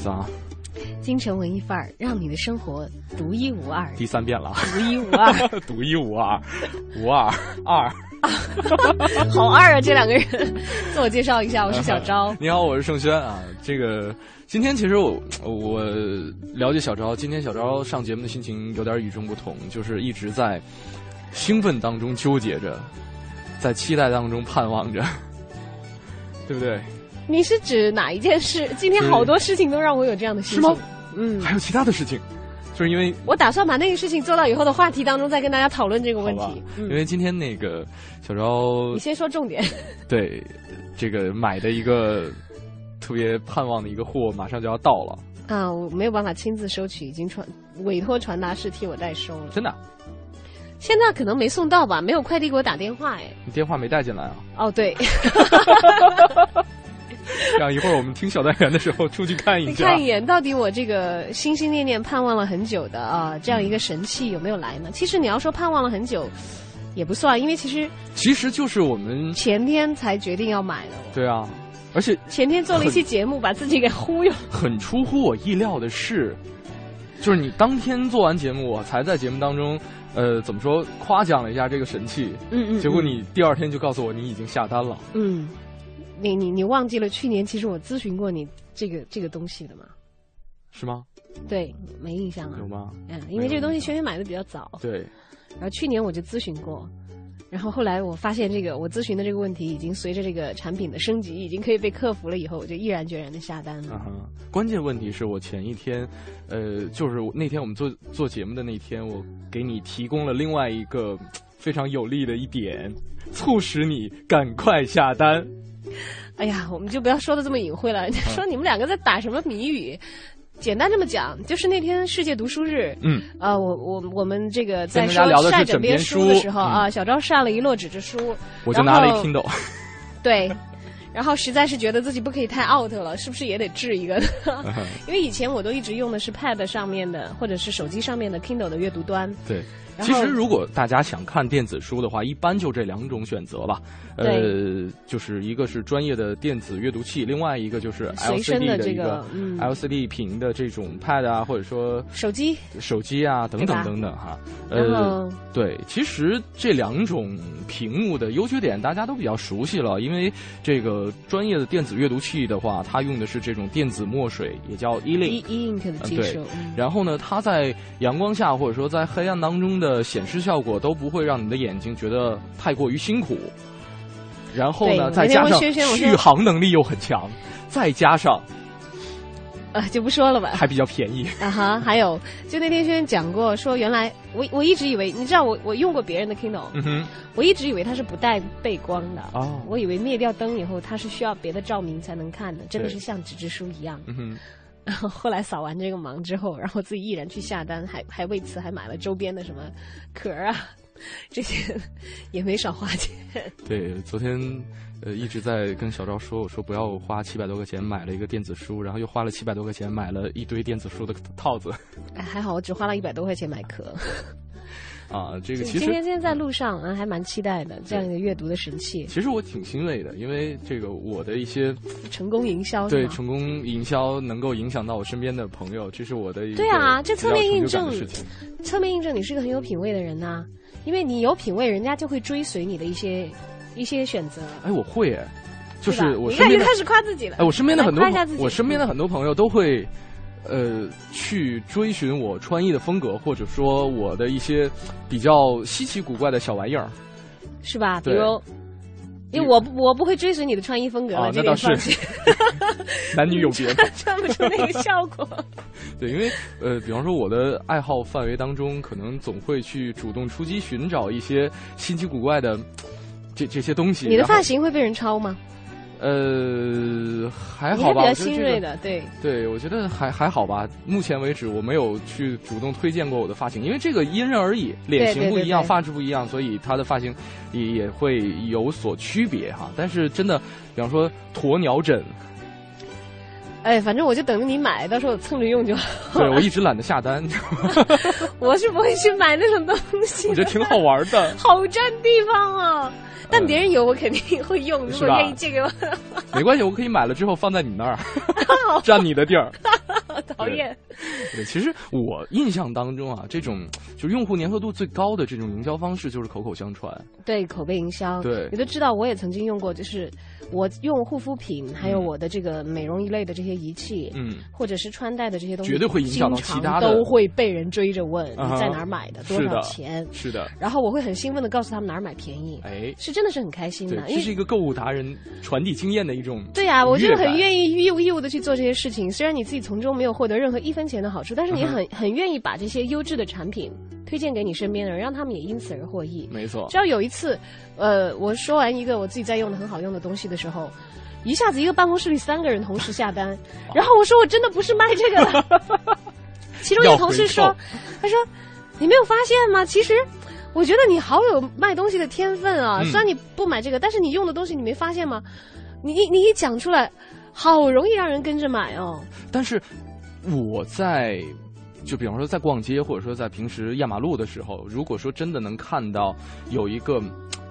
思啊，京城文艺范儿，让你的生活独一无二。第三遍了，独一无二，独一无二，无二二，好二啊！这两个人，自我介绍一下，我是小昭。你好，我是盛轩啊。这个今天其实我我了解小昭，今天小昭上节目的心情有点与众不同，就是一直在兴奋当中纠结着，在期待当中盼望着，对不对？你是指哪一件事？今天好多事情都让我有这样的心情。是吗？嗯，还有其他的事情，就是因为我打算把那个事情做到以后的话题当中再跟大家讨论这个问题。因为今天那个小昭你先说重点。对这个买的一个特别盼望的一个货马上就要到了，啊，我没有办法亲自收取，已经传委托传达室替我代收了。真的，现在可能没送到吧？没有快递给我打电话哎。你电话没带进来啊？哦，对，这样一会儿我们听小单元的时候出去看一下。你看一眼，到底我这个心心念念盼望了很久的啊，这样一个神器有没有来呢？其实你要说盼望了很久，也不算，因为其实其实就是我们前天才决定要买的。对啊，而且前天做了一期节目，把自己给忽悠。很出乎我意料的是，就是你当天做完节目，我才在节目当中，呃，怎么说夸奖了一下这个神器，嗯嗯。结果你第二天就告诉我你已经下单了。嗯，你你你忘记了去年其实我咨询过你这个这个东西的吗？是吗？对，没印象了。有吗？嗯，因为这个东西轩轩买的比较早，对，然后去年我就咨询过，然后后来我发现这个我咨询的这个问题已经随着这个产品的升级，已经可以被克服了，以后我就毅然决然的下单了。啊哈，关键问题是我前一天，呃，就是那天我们做做节目的那天，我给你提供了另外一个非常有利的一点，促使你赶快下单。哎呀，我们就不要说的这么隐晦了，人家说你们两个在打什么谜语。简单这么讲，就是那天世界读书日，嗯，啊，我我我们这个在晒枕边书的时候嗯啊，小昭晒了一摞纸质书，我就拿了一 Kindle，对，然后实在是觉得自己不可以太 out 了，是不是也得治一个呢？因为以前我都一直用的是 Pad 上面的，或者是手机上面的 Kindle 的阅读端。对。其实，如果大家想看电子书的话，一般就这两种选择吧。呃，就是一个是专业的电子阅读器，另外一个就是 LCD 的这个的一个嗯 LCD 屏的这种 Pad 啊，或者说手机，手机啊等等等等哈。呃，对，其实这两种屏幕的优缺点大家都比较熟悉了，因为这个专业的电子阅读器的话，它用的是这种电子墨水，也叫 E-Link。e e ink 的技对术，嗯然后呢，它在阳光下或者说在黑暗当中的显示效果都不会让你的眼睛觉得太过于辛苦。然后呢，再加上续航能力又很强，再加上呃，就不说了吧。还比较便宜。啊哈，还有，就那天轩轩讲过，说原来我我一直以为，你知道我我用过别人的 Kindle，、嗯哼，我一直以为它是不带背光的。哦，我以为灭掉灯以后，它是需要别的照明才能看的，真的是像纸质书一样。嗯哼，然后后来扫完这个盲之后，然后自己毅然去下单，还还为此还买了周边的什么壳儿啊，这些也没少花钱。对，昨天呃一直在跟小赵说，我说不要花七百多块钱买了一个电子书，然后又花了七百多块钱买了一堆电子书的套子 哎，还好我只花了一百多块钱买壳。啊。这个其实今天今天在路上啊，还蛮期待的这样一个阅读的神器，其实我挺欣慰的，因为这个我的一些成功营销对成功营销能够影响到我身边的朋友，这是我的一个对啊这侧面印证。侧面印证你是个很有品味的人呐、因为你有品味，人家就会追随你的一些一些选择。哎，我会哎，就是我身边的你看又开始夸自己了。哎，我身边的很多我身边的很多朋友都会，呃，去追寻我穿衣的风格，或者说我的一些比较稀奇古怪的小玩意儿。是吧？比如因为我不我不会追随你的穿衣风格了，啊，这那倒是男女有别嘛。穿不出那个效果。对，因为呃，比方说我的爱好范围当中，可能总会去主动出击，寻找一些新奇古怪的这这些东西。你的发型会被人抄吗？呃，还好吧，比较新锐的，对。对，我觉得还还好吧。目前为止，我没有去主动推荐过我的发型，因为这个因人而异，脸型不一样，对发质不一样，所以他的发型也也会有所区别哈。但是真的，比方说鸵鸟枕，哎，反正我就等着你买，到时候我蹭着用就好。对我一直懒得下单，我是不会去买那种东西，我觉得挺好玩的。好占地方啊。但别人有，我肯定会用。如果愿意借给我，没关系，我可以买了之后放在你那儿，占你的地儿。讨厌。对，其实我印象当中啊，这种就是用户粘合度最高的这种营销方式就是口口相传。对口碑营销，对。你都知道，我也曾经用过，就是我用护肤品，还有我的这个美容一类的这些仪器，嗯，或者是穿戴的这些东西，绝对会影响到其他的。都会被人追着问你在哪儿买的，多少钱。是的，然后我会很兴奋的告诉他们哪儿买便宜，哎，是真的是很开心的，，这是一个购物达人传递经验的一种对呀、我就愉悦感很愿意义务义务的去做这些事情。虽然你自己从中没有获得任何一分钱的好处，但是你嗯很很愿意把这些优质的产品推荐给你身边的人，让他们也因此而获益。没错只，要有一次，呃，我说完一个我自己在用的很好用的东西的时候，一下子一个办公室里三个人同时下单，然后我说我真的不是卖这个的。其中一个同事说，他说你没有发现吗？其实。我觉得你好有卖东西的天分啊！嗯虽然你不买这个，但是你用的东西你没发现吗？你你你一讲出来，好容易让人跟着买哦。但是我在就比方说在逛街，或者说在平时压马路的时候，如果说真的能看到有一个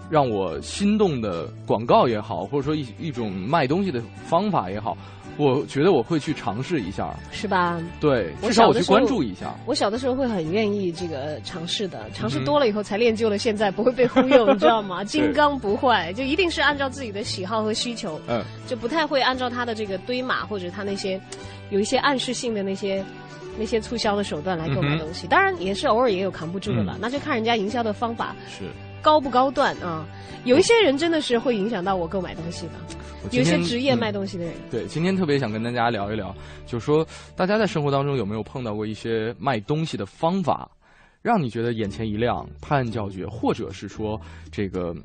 让我心动的广告也好，或者说一一种卖东西的方法也好，我觉得我会去尝试一下。是吧？对，至少我去关注一下。我小的时候会很愿意这个尝试的，尝试多了以后才练就了现在不会被忽悠，你知道吗？金刚不坏，就一定是按照自己的喜好和需求，嗯，就不太会按照他的这个堆码或者他那些有一些暗示性的那些。那些促销的手段来购买东西，当然也是偶尔也有扛不住的了，嗯那就看人家营销的方法是。高不高段啊。有一些人真的是会影响到我购买东西的，有一些职业嗯卖东西的人，对，今天特别想跟大家聊一聊，就是说大家在生活当中有没有碰到过一些卖东西的方法，让你觉得眼前一亮、拍案叫绝，或者是说这个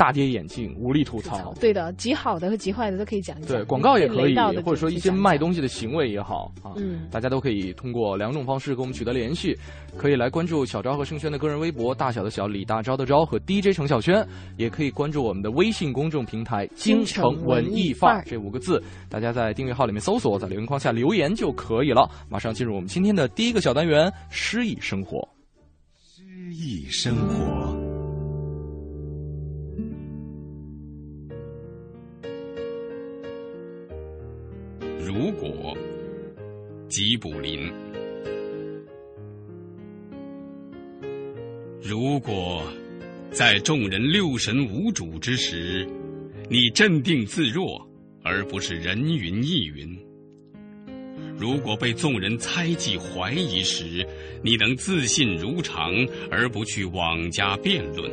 大跌眼镜、无力吐槽。对的，极好的和极坏的都可以讲一讲。对，广告也可以或者说一些卖东西的行为也好啊，嗯大家都可以通过两种方式跟我们取得联系，可以来关注小昭和盛轩的个人微博，大小的小李大钊的昭和 DJ 程小轩，也可以关注我们的微信公众平台“京城文艺范儿”这五个字，大家在订阅号里面搜索，在留言框下留言就可以了。马上进入我们今天的第一个小单元——诗意生活。诗意生活。如果，吉卜林。如果在众人六神无主之时，你镇定自若，而不是人云亦云；如果被众人猜忌怀疑时，你能自信如常，而不去妄加辩论；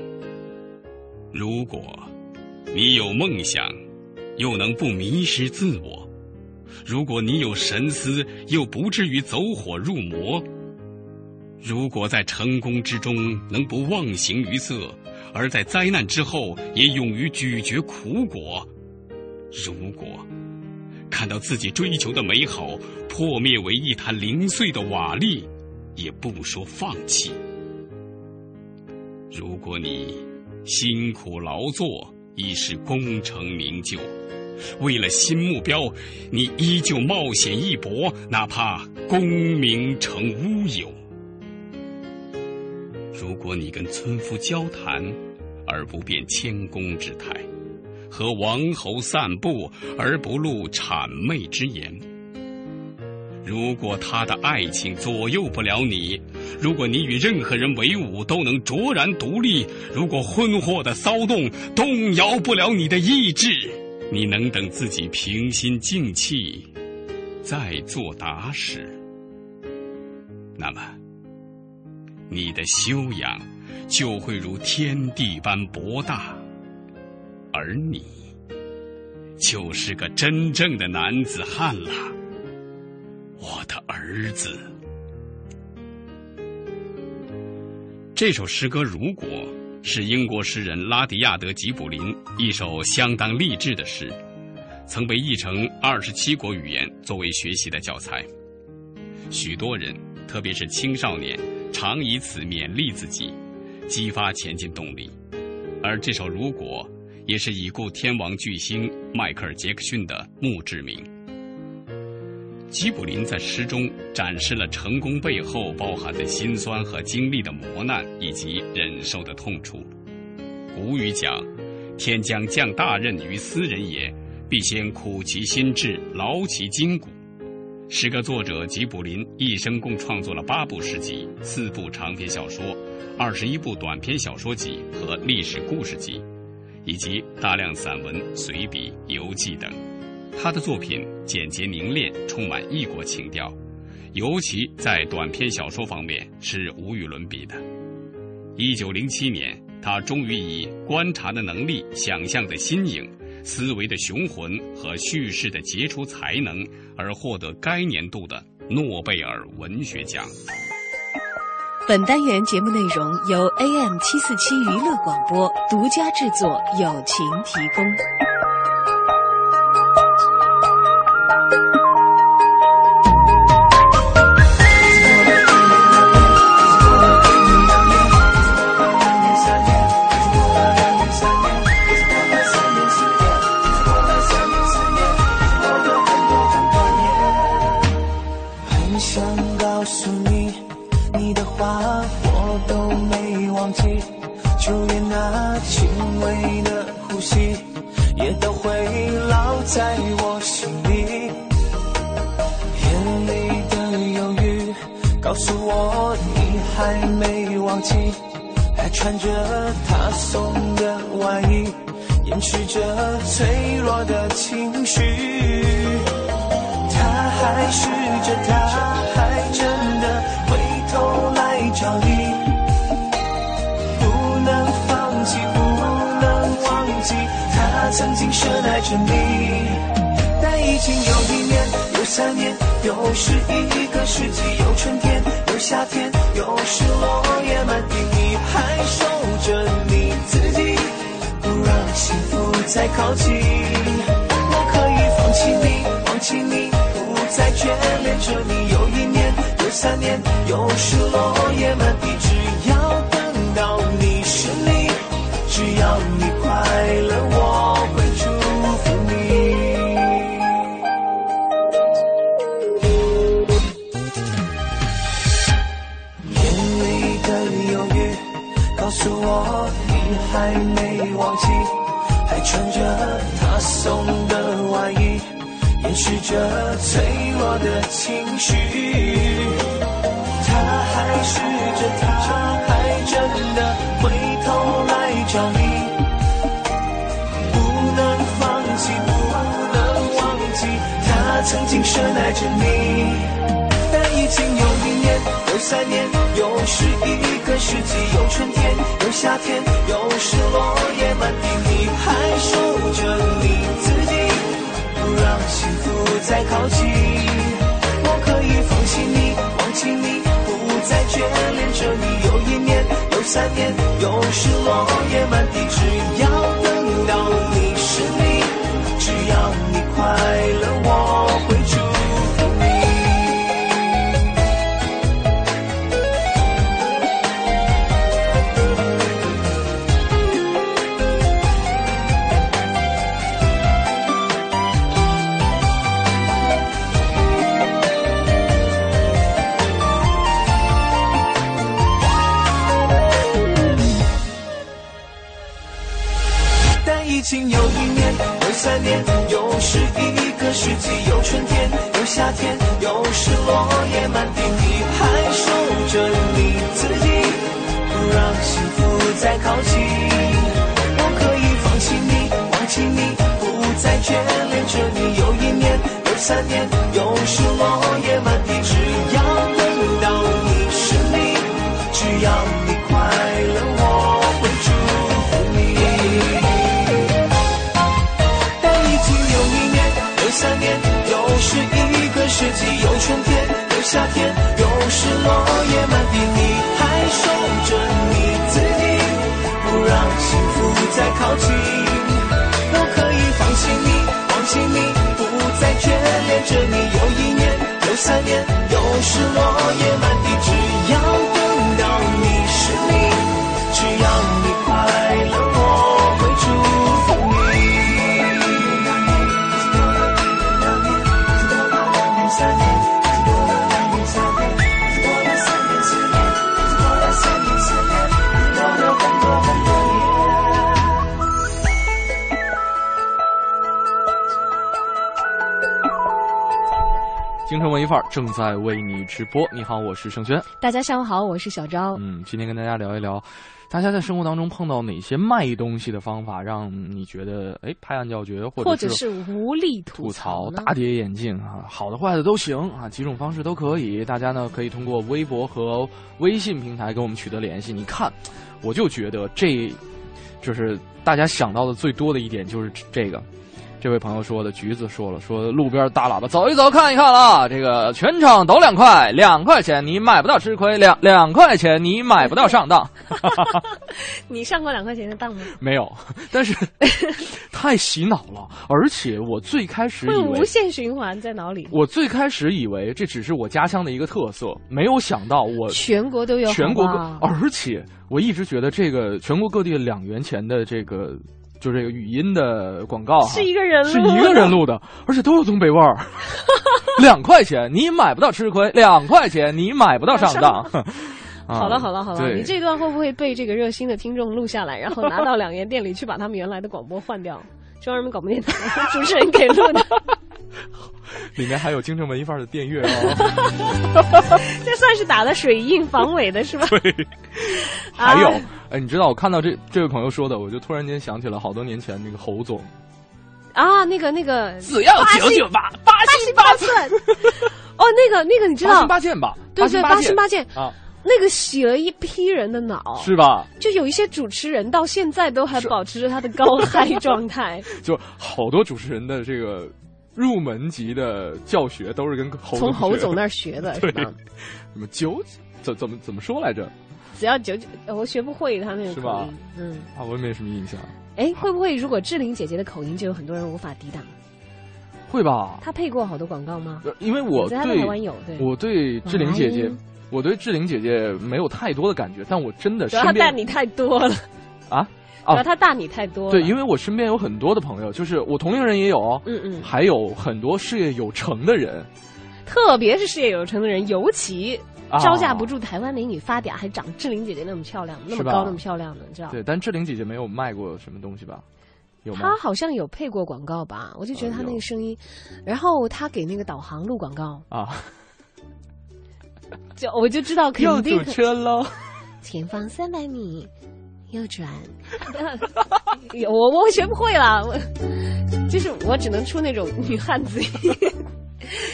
如果你有梦想，又能不迷失自我。如果你有神思，又不至于走火入魔；如果在成功之中能不忘形于色，而在灾难之后也勇于咀嚼苦果；如果看到自己追求的美好破灭为一滩零碎的瓦砾，也不说放弃；如果你辛苦劳作，已是功成名就。为了新目标，你依旧冒险一搏，哪怕功名成乌有。如果你跟村夫交谈，而不变谦恭之态；和王侯散步，而不露谄媚之言；如果他的爱情左右不了你，如果你与任何人为伍都能卓然独立，如果婚祸的骚动动摇不了你的意志。你能等自己平心静气，再做答时，那么你的修养就会如天地般博大，而你，就是个真正的男子汉了，我的儿子。这首诗歌《如果》是英国诗人拉迪亚德·吉卜林一首相当励志的诗，曾被译成二十七国语言作为学习的教材。许多人，特别是青少年，常以此勉励自己，激发前进动力。而这首《如果》也是已故天王巨星迈克尔·杰克逊的墓志铭。吉卜林在诗中展示了成功背后包含的辛酸和经历的磨难以及忍受的痛楚。古语讲：“天将降大任于斯人也，必先苦其心志，劳其筋骨。”诗歌作者吉卜林一生共创作了八部诗集、四部长篇小说、二十一部短篇小说集和历史故事集，以及大量散文、随笔、游记等。他的作品简洁凝练，充满异国情调，尤其在短篇小说方面是无与伦比的。一九零七年，他终于以观察的能力、想象的新颖、思维的雄浑和叙事的杰出才能而获得该年度的诺贝尔文学奖。本单元节目内容由 AM 七四七娱乐广播独家制作，友情提供。还穿着他送的外衣，掩饰着脆弱的情绪。他还试着，他还真的回头来找你，不能放弃，不能忘记，他曾经深爱着你。但已经有一年，有三年，又是一个世纪，有春天，有夏天，又是落叶满地，还守着你自己，不让幸福再靠近。我可以放弃你，放弃你。不再眷恋着你，又一年，又三年，又是落叶满地。只要等到你胜利，只要你快乐，的外衣。掩饰着脆弱的情绪，他还试着，他还真的回头来找你，不能放弃，不能忘记，他曾经深爱着你。但已经有一年，有三年，是一个世纪，有春天，有夏天，有时落叶满地，你还守着你自己。不让幸福再靠近，我可以放弃你，忘记你，不再眷恋着你。有一年，有三年，有时落叶满地。只要等到你是你，只要你快乐，我但已经有一年，有三年，又是一个世纪，有春天，有夏天，又是落叶满地，你还守着你自己，不让幸福再靠近。我可以放弃你，忘记你，不再眷恋着你。有一年，有三年，又是落叶靠近我可以放弃你放弃你不再眷恋着你。又一年又三年又是落叶满地范儿正在为你直播。你好，我是盛轩。大家下午好，我是小昭。嗯，今天跟大家聊一聊，大家在生活当中碰到哪些卖东西的方法，让你觉得哎拍案叫绝，或者或者者是无力吐槽大跌眼镜啊，好的坏的都行啊，几种方式都可以。大家呢可以通过微博和微信平台跟我们取得联系。你看，我就觉得这就是大家想到的最多的一点就是这个。这位朋友说的，橘子说了，说路边大喇叭走一走看一看啊，这个全场都两块，两块钱你买不到吃亏，两两块钱你买不到上当。你上过两块钱的当吗？没有，但是 太洗脑了，而且我最开始会无限循环在脑里，我最开始以为这只是我家乡的一个特色，没有想到我全国都有，全国各，而且我一直觉得这个全国各地的两元钱的这个就这个语音的广告是一个人录是一个人录的，而且都有东北味儿。两块钱你买不到吃亏，两块钱你买不到上当。啊好了好了好了，你这段会不会被这个热心的听众录下来，然后拿到两元店里去把他们原来的广播换掉？中央人民广播电台主持人给录的，里面还有京城文艺范儿的电乐哦。这算是打了水印防伪的是吧？对，还有啊，哎，你知道我看到这这位朋友说的，我就突然间想起了好多年前那个侯总，啊，那个那个只要九九八，八星八寸，哦，那个那个你知道八星？八剑吧？对对，八星八八剑啊，那个洗了一批人的脑，是吧？就有一些主持人到现在都还保持着他的高嗨状态，就好多主持人的这个入门级的教学都是跟侯从侯总那儿学的是？什么九怎怎么怎么说来着？只要九九，呃我学不会他那个是吧嗯。啊，我也没什么印象，哎，会不会如果志玲姐姐的口音，就有很多人无法抵挡？会吧？她配过好多广告吗？呃因为我在台湾有，对，我对志玲姐姐，我对志玲姐姐没有太多的感觉，但我真的主要身边她大你太多了，啊主要啊，她大你太多了。对，因为我身边有很多的朋友，就是我同龄人也有哦，嗯嗯，还有很多事业有成的人，特别是事业有成的人，尤其啊招架不住台湾美女发嗲，还长志玲姐姐那么漂亮，那么高那么漂亮的，你知道？对，但志玲姐姐没有卖过什么东西吧？有吗？她好像有配过广告吧？我就觉得她那个声音，然后她给那个导航录广告，啊，就我就知道肯又定堵车喽！前方三百米，右转。我我学不会了，我就是我只能出那种女汉子。音。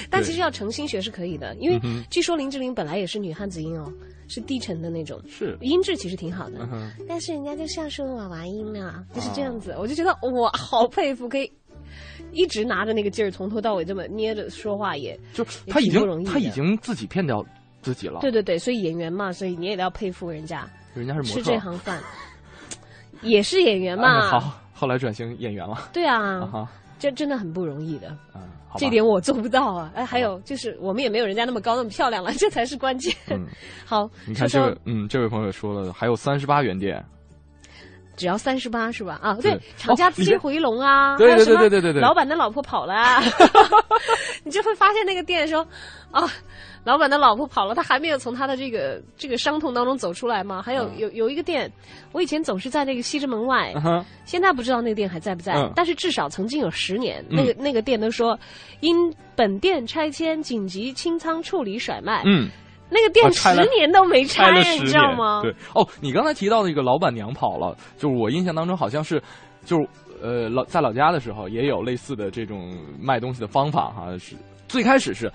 但其实要诚心学是可以的，因为据说林志玲本来也是女汉子音哦，是低沉的那种，是，音质其实挺好的。嗯，但是人家就像说娃娃音啊，就是这样子，我就觉得哇，好佩服，可以一直拿着那个劲儿，从头到尾这么捏着说话也，就也他已经挺不容易的。他已经自己骗掉自己了，对对对，所以演员嘛，所以你也得要佩服人家人家是模吃特这行饭，也是演员嘛。哎好，后来转型演员了，对啊，啊，这真的很不容易的，嗯，这点我做不到啊。哎，还有就是我们也没有人家那么高那么漂亮了，这才是关键。嗯 好，你看这位，嗯，这位朋友说了，还有三十八元店，只要三十八是吧？啊，对对，厂家哦你这资金回笼啊，对对对对对对老板的老婆跑了啊，你就会发现那个店说啊。老板的老婆跑了，他还没有从他的这个这个伤痛当中走出来吗？还有嗯有有一个店，我以前总是在那个西直门外，嗯，现在不知道那个店还在不在，嗯但是至少曾经有十年，嗯那个那个店都说因本店拆迁紧急清仓处理甩卖，嗯，那个店十年都没拆你，知道吗？对，哦，你刚才提到那个老板娘跑了，就是我印象当中好像是，就是呃老在老家的时候也有类似的这种卖东西的方法哈，是最开始是。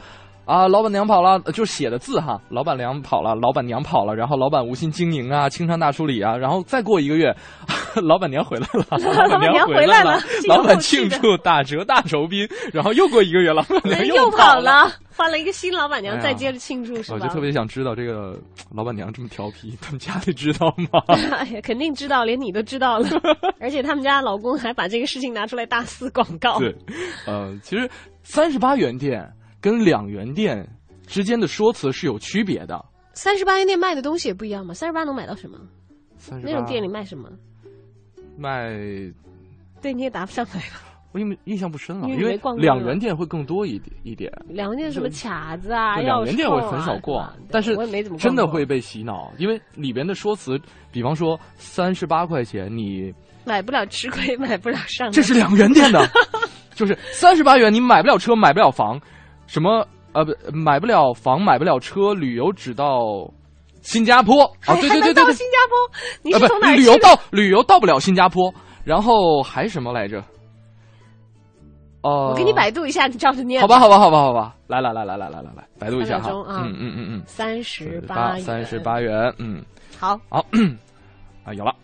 啊，老板娘跑了，呃就写的字哈，老板娘跑了，老板娘跑了，然后老板无心经营啊，清仓大处理啊，然后再过一个月，老板娘回来了，老板娘回回来了老板庆祝打折大酬宾，然后又过一个月，老板娘哎又跑跑了，换了一个新老板娘，哎再接着庆祝是吧？我就特别想知道这个 老板娘这么调皮，他们家里知道吗？哎呀，肯定知道，连你都知道了，而且他们家老公还把这个事情拿出来大肆广告。对，呃，其实三十八元店跟两元店之间的说辞是有区别的。三十八元店卖的东西也不一样嘛？三十八能买到什么？三十那种店里卖什么？卖，对，你也答不上来了。我印印象不深了，因为两元店会更多一点一点。两元店什么卡子啊，两元店我很少逛，但是我也没怎么真的会被洗脑，因为里边的说辞，比方说三十八块钱你买不了吃亏，买不了上当。这是两元店的，就是三十八元你买不了车，买不了房，什么呃不买不了房，买不了车，旅游只到新加坡啊，对对对到对对对，新加坡，你是从哪？旅游到旅游到不了新加坡，然后还什么来着？哦、我给你百度一下，你照着念。好吧，，好吧，好吧，好吧，来来来来来来来来，百度一下哈嗯嗯嗯嗯，三十八元，三十。八元，嗯。好，好，啊，有了，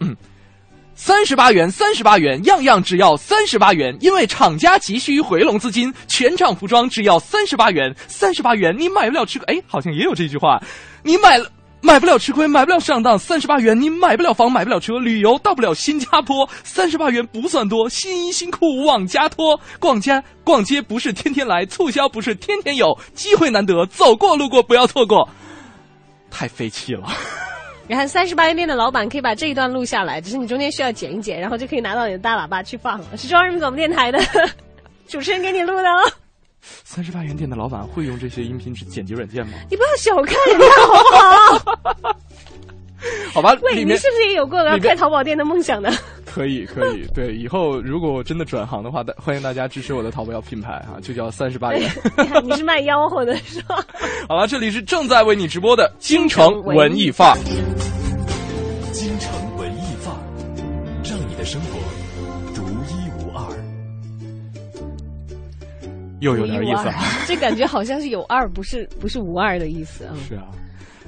三十八元，三十八元，样样只要三十八元，因为厂家急需回笼资金，全场服装只要三十八元，三十八元你买不了吃亏，哎，好像也有这句话，你买了。买不了吃亏，买不了上当，三十八元你买不了房，买不了车，旅游到不了新加坡，三十八元不算多，新衣新裤往家拖。逛街逛街不是天天来，促销不是天天有，机会难得，走过路过不要错过。太费气了。然后三十八元店的老板可以把这一段录下来，只是你中间需要剪一剪，然后就可以拿到你的大喇叭去放了。是中央人民广播电台的 主持人给你录的哦，三十八元店的老板会用这些音频剪辑软件吗？你不要小看人家好不好？好吧，喂，里面你是不是也有过要开淘宝店的梦想呢？可 以可以，对，以后如果我真的转行的话，欢迎大家支持我的淘宝品牌哈，就叫三十八元。你看你是卖吆喝的是吧？好了，这里是正在为你直播的京城文艺范儿，京城文艺范儿，让你的生活独一无二。又有点意思啊。这感觉好像是有二，不是不是无二的意思啊。是啊，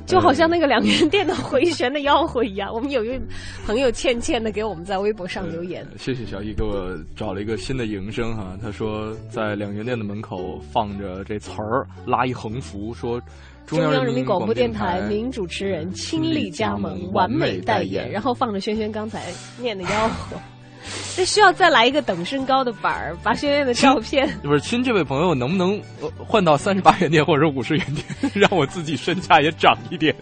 就好像那个两元店的回旋的吆喝一样。我们有一位朋友倩倩的给我们在微博上留言，谢谢小易给我找了一个新的营生哈，他说在两元店的门口放着这词儿，拉一横幅说。中央人民广播电台台名主持人亲力加盟，完美代言，然后放着轩轩刚才念的吆喝。这 需要再来一个等身高的板儿，把轩轩的照片。不是亲，这位朋友能不能呃换到三十八元店或者五十元店，让我自己身价也涨一点？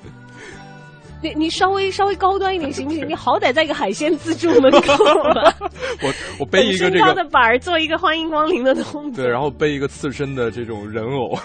你你稍微稍微高端一点行不行？你好歹在一个海鲜自助门口吧，我我背一个这等身高的个板儿，做一个欢迎光临的动作。对，然后背一个刺身的这种人偶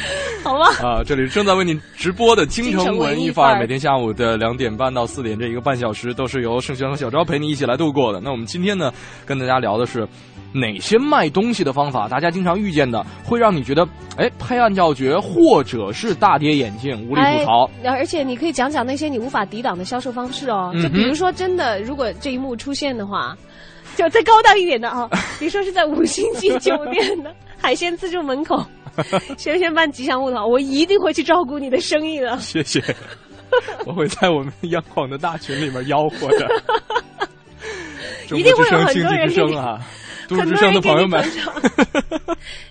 好吧。啊！这里是正在为您直播的京城文文艺范每天下午的两点半到四点这一个半小时，都是由盛轩和小昭陪你一起来度过的。那我们今天呢，跟大家聊的是哪些卖东西的方法，大家经常遇见的，会让你觉得哎拍案叫绝，或者是大跌眼镜、无力吐槽。哎，而且你可以讲讲那些你无法抵挡的销售方式哦。就比如说，真的，如果这一幕出现的话，就再高档一点的啊，比如说是在五星级酒店的 海鲜自助门口，轩轩办吉祥物的话，我一定会去照顾你的生意的。谢谢，我会在我们央广的大群里面吆喝的。一定会有很多人给你之声啊，都市之声的朋友们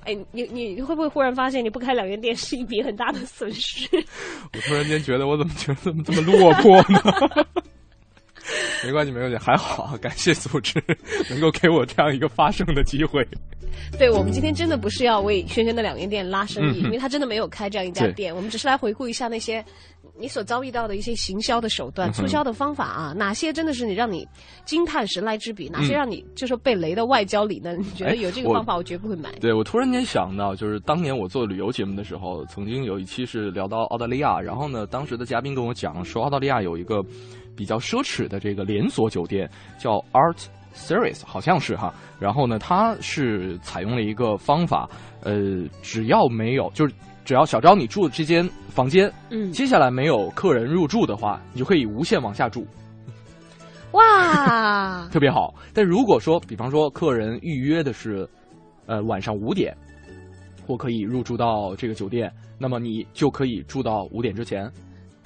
哎，你你你会不会忽然发现你不开两元店是一笔很大的损失？我突然间觉得我怎么觉得怎么这么落魄呢？没关系，没关系，还好，啊感谢组织 能够给我这样一个发声的机会。对我们今天真的不是要为轩轩的两元店拉生意，嗯因为他真的没有开这样一家店。我们只是来回顾一下那些你所遭遇到的一些行销的手段、嗯促销的方法啊，哪些真的是你让你惊叹神来之笔，哪些嗯让你就说被雷的外焦里嫩？你觉哎得有这个方法，我绝不会买。对我突然间想到，就是当年我做旅游节目的时候，曾经有一期是聊到澳大利亚，然后呢，当时的嘉宾跟我讲说，澳大利亚有一个比较奢侈的这个连锁酒店，叫 Art Series，好像是哈。然后呢，它是采用了一个方法，呃，只要没有就是。只要小昭你住的这间房间，嗯，接下来没有客人入住的话，你就可以无限往下住，哇，特别好。但如果说，比方说客人预约的是，呃晚上五点，或可以入住到这个酒店，那么你就可以住到五点之前。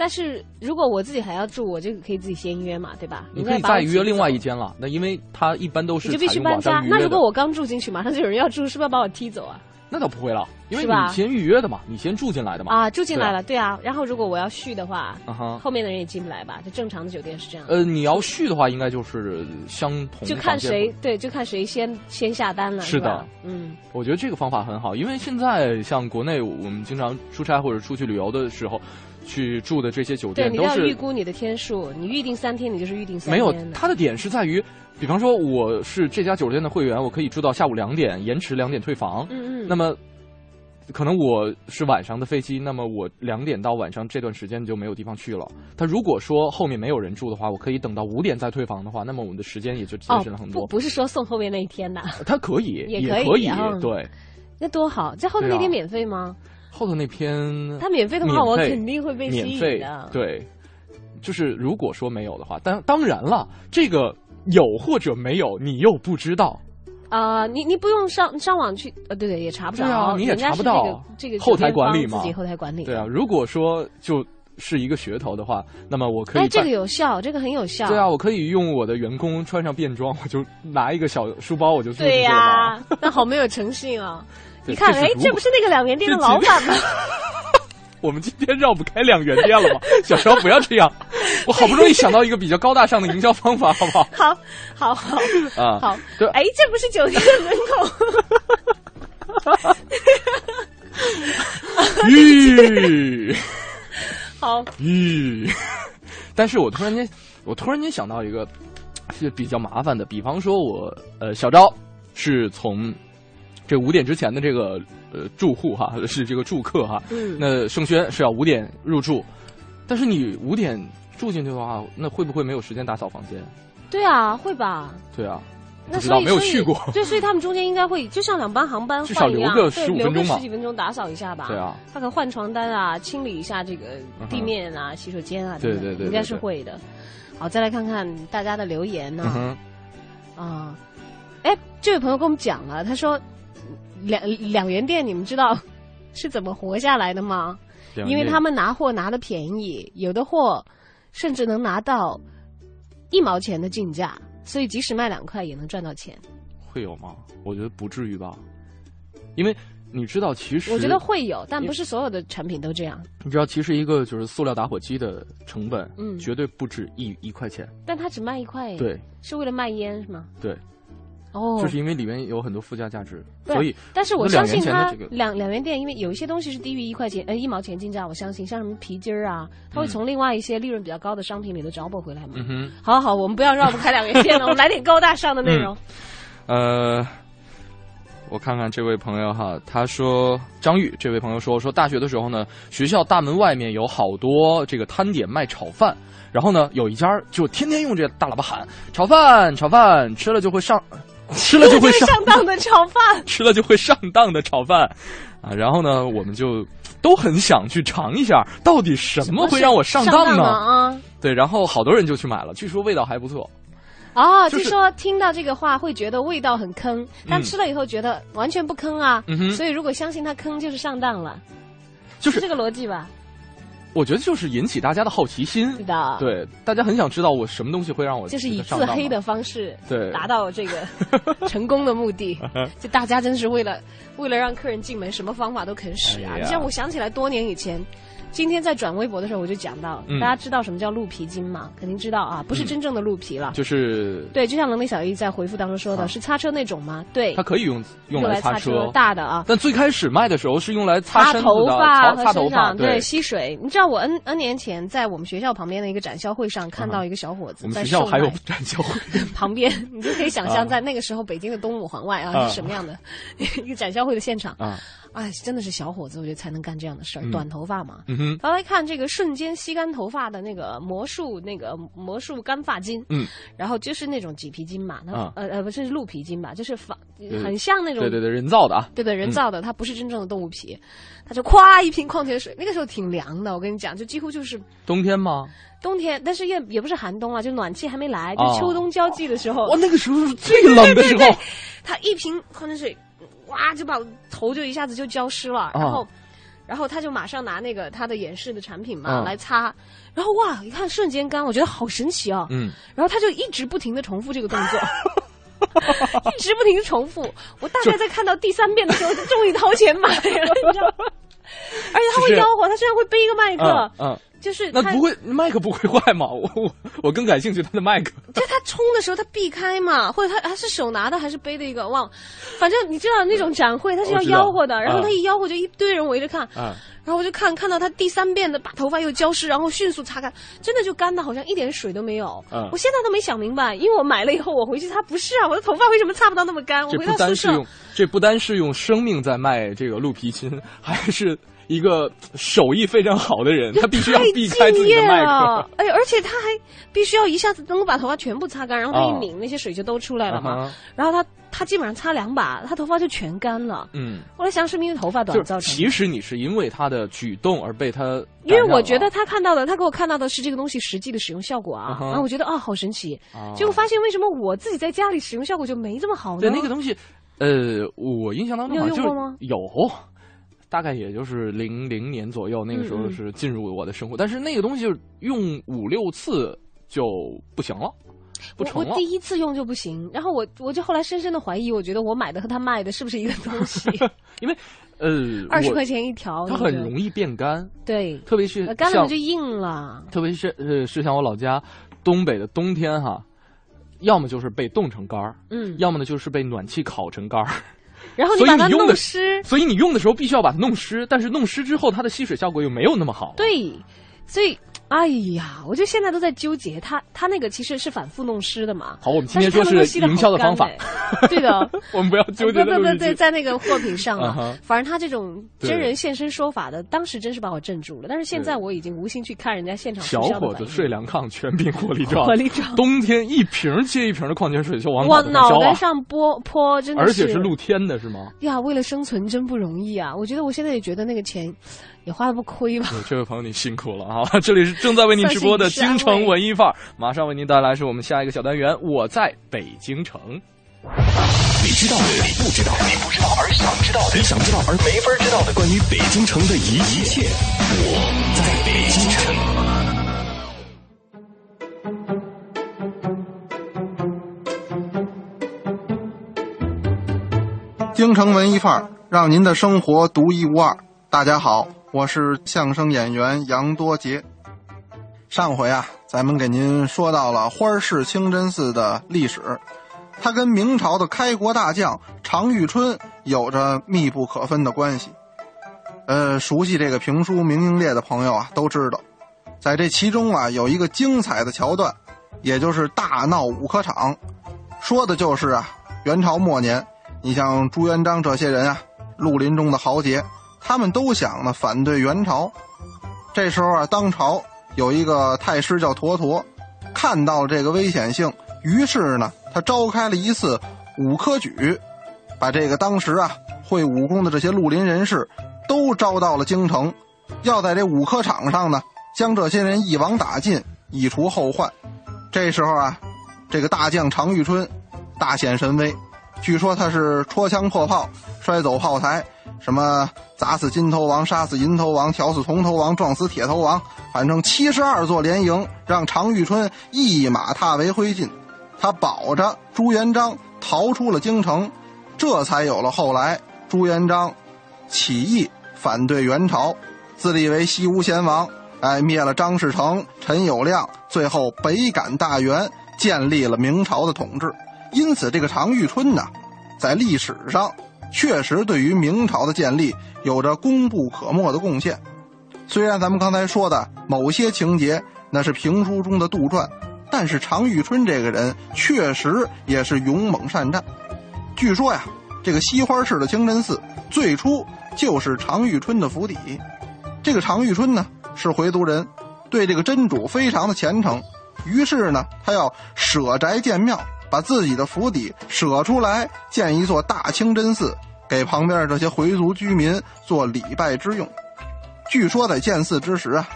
但是如果我自己还要住，我就可以自己先约嘛，对吧？你可以再约另外一间了。那因为它一般都是你就必须搬家那如果我刚住进去，马上就有人要住，是不是要把我踢走啊？那倒不会了，因为你先预约的嘛，你先住进来的嘛。啊，住进来了，对啊。然后如果我要续的话，啊哈。后面的人也进不来吧？就正常的酒店是这样。呃，你要续的话，应该就是相同。就看谁对，就看谁先先下单了。是的，嗯，我觉得这个方法很好，因为现在像国内我们经常出差或者出去旅游的时候，去住的这些酒，店都你要预估你的天数，你预定三天，你就是预定三天没有。它的点是在于，比方说我是这家酒店的会员，我可以住到下午两点，延迟两点退房。嗯嗯，那么。可能我是晚上的飞机，那么我两点到晚上这段时间就没有地方去了。他如果说后面没有人住的话，我可以等到五点再退房的话，那么我们的时间也就节省了很多。哦、不不是说送后面那一天的，他可以，也可以，可以嗯、对。那多好，在后面那天免费吗？后头那篇，他免费的话，我肯定会被吸引的。对，就是如果说没有的话，当当然了，这个有或者没有，你又不知道。啊、呃，你你不用上上网去，呃，对对，也查不着，对啊，你也查不到。这个、这个、后台管理嘛，自己后台管理。对啊，如果说就是一个噱头的话，那么我可以。哎，这个有效，这个很有效。对啊，我可以用我的员工穿上便装，我就拿一个小书包，我就对呀、啊，那好没有诚信啊！你看，哎，这不是那个两元店的老板吗？我们今天绕不开两元店了吗？小时候不要这样，我好不容易想到一个比较高大上的营销方法，好不好？好，好，好，啊，好。对，哎，这不是酒店门口。吁，好，吁。但是我突然间，我突然间想到一个是比较麻烦的，比方说我呃小昭是从这五点之前的这个。呃，住户哈 是这个住客哈，嗯，那盛轩是要五点入住，但是你五点住进去的话，那会不会没有时间打扫房间？对啊，会吧？对啊，那知道没有去过，对，所以他们中间应该会就像两班航班 至少留个十五分钟嘛，十几分钟打扫一下吧。对啊，他可能换床单啊，清理一下这个地面啊，嗯、洗手间啊，对对对，应该是会的。好，再来看看大家的留言呢。嗯、啊，哎，这位朋友跟我们讲了，他说两两元店，你们知道？是怎么活下来的吗？因为他们拿货拿的便宜，有的货甚至能拿到一毛钱的进价，所以即使卖两块也能赚到钱。会有吗？我觉得不至于吧，因为你知道，其实我觉得会有，但不是所有的产品都这样。你知道，其实一个就是塑料打火机的成本，嗯，绝对不止一一块钱。但它只卖一块，对，是为了卖烟是吗？对。哦，就是因为里面有很多附加价值，所以。但是我相信它这个两两元店，因为有一些东西是低于一块钱呃一毛钱进价，我相信像什么皮筋儿啊，它会从另外一些利润比较高的商品里头找补回来嘛。嗯哼。好好，我们不要绕不开两元店了，我们来点高大上的内容。嗯、呃，我看看这位朋友哈，他说张玉这位朋友说说大学的时候呢，学校大门外面有好多这个摊点卖炒饭。然后呢，有一家就天天用这大喇叭喊炒饭，炒饭，吃了就会上，吃了就会上上当的炒饭，吃了就会上当的炒饭，啊，然后呢，我们就都很想去尝一下，到底什么会让我上当呢？啊，对，然后好多人就去买了，据说味道还不错。哦，就是据说听到这个话会觉得味道很坑，但吃了以后觉得完全不坑啊，所以如果相信它坑就是上当了，就是这个逻辑吧。我觉得就是引起大家的好奇心，是的，对，大家很想知道我什么东西会让我就是以自黑的方式，对，达到这个 成功的目的。就大家真是为了为了让客人进门，什么方法都肯使啊！哎、像我想起来多年以前，今天在转微博的时候我就讲到，嗯、大家知道什么叫鹿皮筋吗？肯定知道啊，不是真正的鹿皮了，就是对，就像能力小艺在回复当中说的，啊是擦车那种吗？对，它可以用用来擦车，大的啊。但最开始卖的时候是用来擦头发和擦头发，对，吸水。你知道我 n n 年前在我们学校旁边的一个展销会上看到一个小伙子，我们学校还有 展销会。旁边，你就可以想象在那个时候北京的东五环外啊是什么样的 一个展销会的现场。啊。哎，真的是小伙子，我觉得才能干这样的事儿。短头发嘛，嗯哼。他来看这个瞬间吸干头发的那个魔术，那个魔术干发巾，嗯，然后就是那种麂皮筋嘛，那啊。呃呃不是鹿皮筋吧，就是仿很像那种，对对对，人造的啊，对对，人造的，它不是真正的动物皮，他就咵一瓶矿泉水，那个时候挺凉的，我跟你讲，就几乎就是冬天吗？冬天，但是也也不是寒冬啊，就暖气还没来，就秋冬交际的时候，哇，那个时候是最冷的时候，他一瓶矿泉水。哇，就把头就一下子就浇湿了，啊、然后，然后他就马上拿那个他的演示的产品嘛、啊、来擦，然后哇，一看瞬间干，我觉得好神奇哦。嗯，然后他就一直不停的重复这个动作，一直不停的重复。我大概在看到第三遍的时候，终于掏钱买了，你知道吗？而且他会吆喝，他居然会背一个麦克，嗯，就是那不会麦克不会 坏吗？我我我更感兴趣他的麦克。就他冲的时候，他避开嘛，或者他他是手拿的，还是背的一个忘了，反正你知道那种展会他是要吆喝的，然后啊他一吆喝就一堆人围着看，啊，然后我就看看到他第三遍的把头发又浇湿，然后迅速擦干，真的就干的好像一点水都没有。嗯我现在都没想明白，因为我买了以后我回去擦，不是啊，我的头发为什么擦不到那么干？我这回到宿舍不单是用，这不单是用生命在卖这个鹿皮筋，还是一个手艺非常好的人，他必须要避开自己的敬业麦了克。，哎，而且他还必须要一下子能够把头发全部擦干，然后他一哦拧，那些水就都出来了嘛。啊然后他他基本上擦两把，他头发就全干了。嗯，后来想是不是因为头发短就造成的？其实你是因为他的举动而被他因为我觉得他看到的，他给我看到的是这个东西实际的使用效果啊然后我觉得啊好神奇，啊结果发现为什么我自己在家里使用效果就没这么好呢？对那个东西，呃，我印象当中你有好像就是用过吗有，大概也就是零零年左右，那个时候是进入我的生活，但是那个东西就是用五六次就不行了，不成了我我。第一次用就不行，然后我我就后来深深的怀疑，我觉得我买的和他卖的是不是一个东西？因为呃，我二十块钱一条，它很容易变干，对，特别是呃干了就硬了。特别是呃是像我老家东北的冬天哈，要么就是被冻成干儿，嗯，要么呢就是被暖气烤成干儿。然后你所以把它弄你用的湿，所以你用的时候必须要把它弄湿，但是弄湿之后它的吸水效果又没有那么好。对，所以哎呀，我就现在都在纠结，他他那个其实是反复弄湿的嘛。好，我们今但天说是营销的方法，哎对的，我们不要纠不结对，的东西。在那个货品上 了。反正他这种真人现身说法的，当时真是把我镇住了。但是现在我已经无心去看人家现场小伙子睡凉炕，全凭火力壮。火力壮冬天一瓶接一瓶的矿泉水就往往脑袋上浇啊，脑袋上泼泼，真的是而且是露天的，是吗？呀，为了生存真不容易啊！我觉得我现在也觉得那个钱也花的不亏吧。这位朋友你辛苦了啊！这里是正在为您直播的京城文艺范儿，马上为您带来是我们下一个小单元，我在北京城。你知道的，你不知道的，你不知道而想知道的，你想知道而没法知道的，关于北京城的一一切，我在北京城。京城文艺范儿，让您的生活独一无二。大家好，我是相声演员杨多杰。上回啊，咱们给您说到了花市清真寺的历史，它跟明朝的开国大将常遇春有着密不可分的关系。呃，熟悉这个评书《明英烈》的朋友啊，都知道，在这其中啊，有一个精彩的桥段，也就是大闹五科场，说的就是啊，元朝末年。你像朱元璋这些人啊，绿林中的豪杰，他们都想呢反对元朝。这时候啊，当朝有一个太师叫坨坨，看到了这个危险性，于是呢，他召开了一次武科举，把这个当时啊会武功的这些绿林人士都招到了京城，要在这武科场上呢将这些人一网打尽，以除后患。这时候啊，这个大将常遇春大显神威。据说他是戳枪破炮，摔走炮台，什么砸死金头王，杀死银头王，挑死铜头王，撞死铁头王，反正七十二座连营，让常遇春一马踏为灰烬。他保着朱元璋逃出了京城，这才有了后来朱元璋起义反对元朝，自立为西吴贤王，哎，灭了张士诚、陈友谅，最后北赶大元，建立了明朝的统治。因此，这个常遇春呢，在历史上确实对于明朝的建立有着功不可没的贡献。虽然咱们刚才说的某些情节那是评书中的杜撰，但是常遇春这个人确实也是勇猛善战。据说呀，这个西花市的清真寺最初就是常遇春的府邸。这个常遇春呢是回族人，对这个真主非常的虔诚，于是呢他要舍宅建庙。把自己的府邸舍出来，建一座大清真寺，给旁边这些回族居民做礼拜之用。据说在建寺之时啊，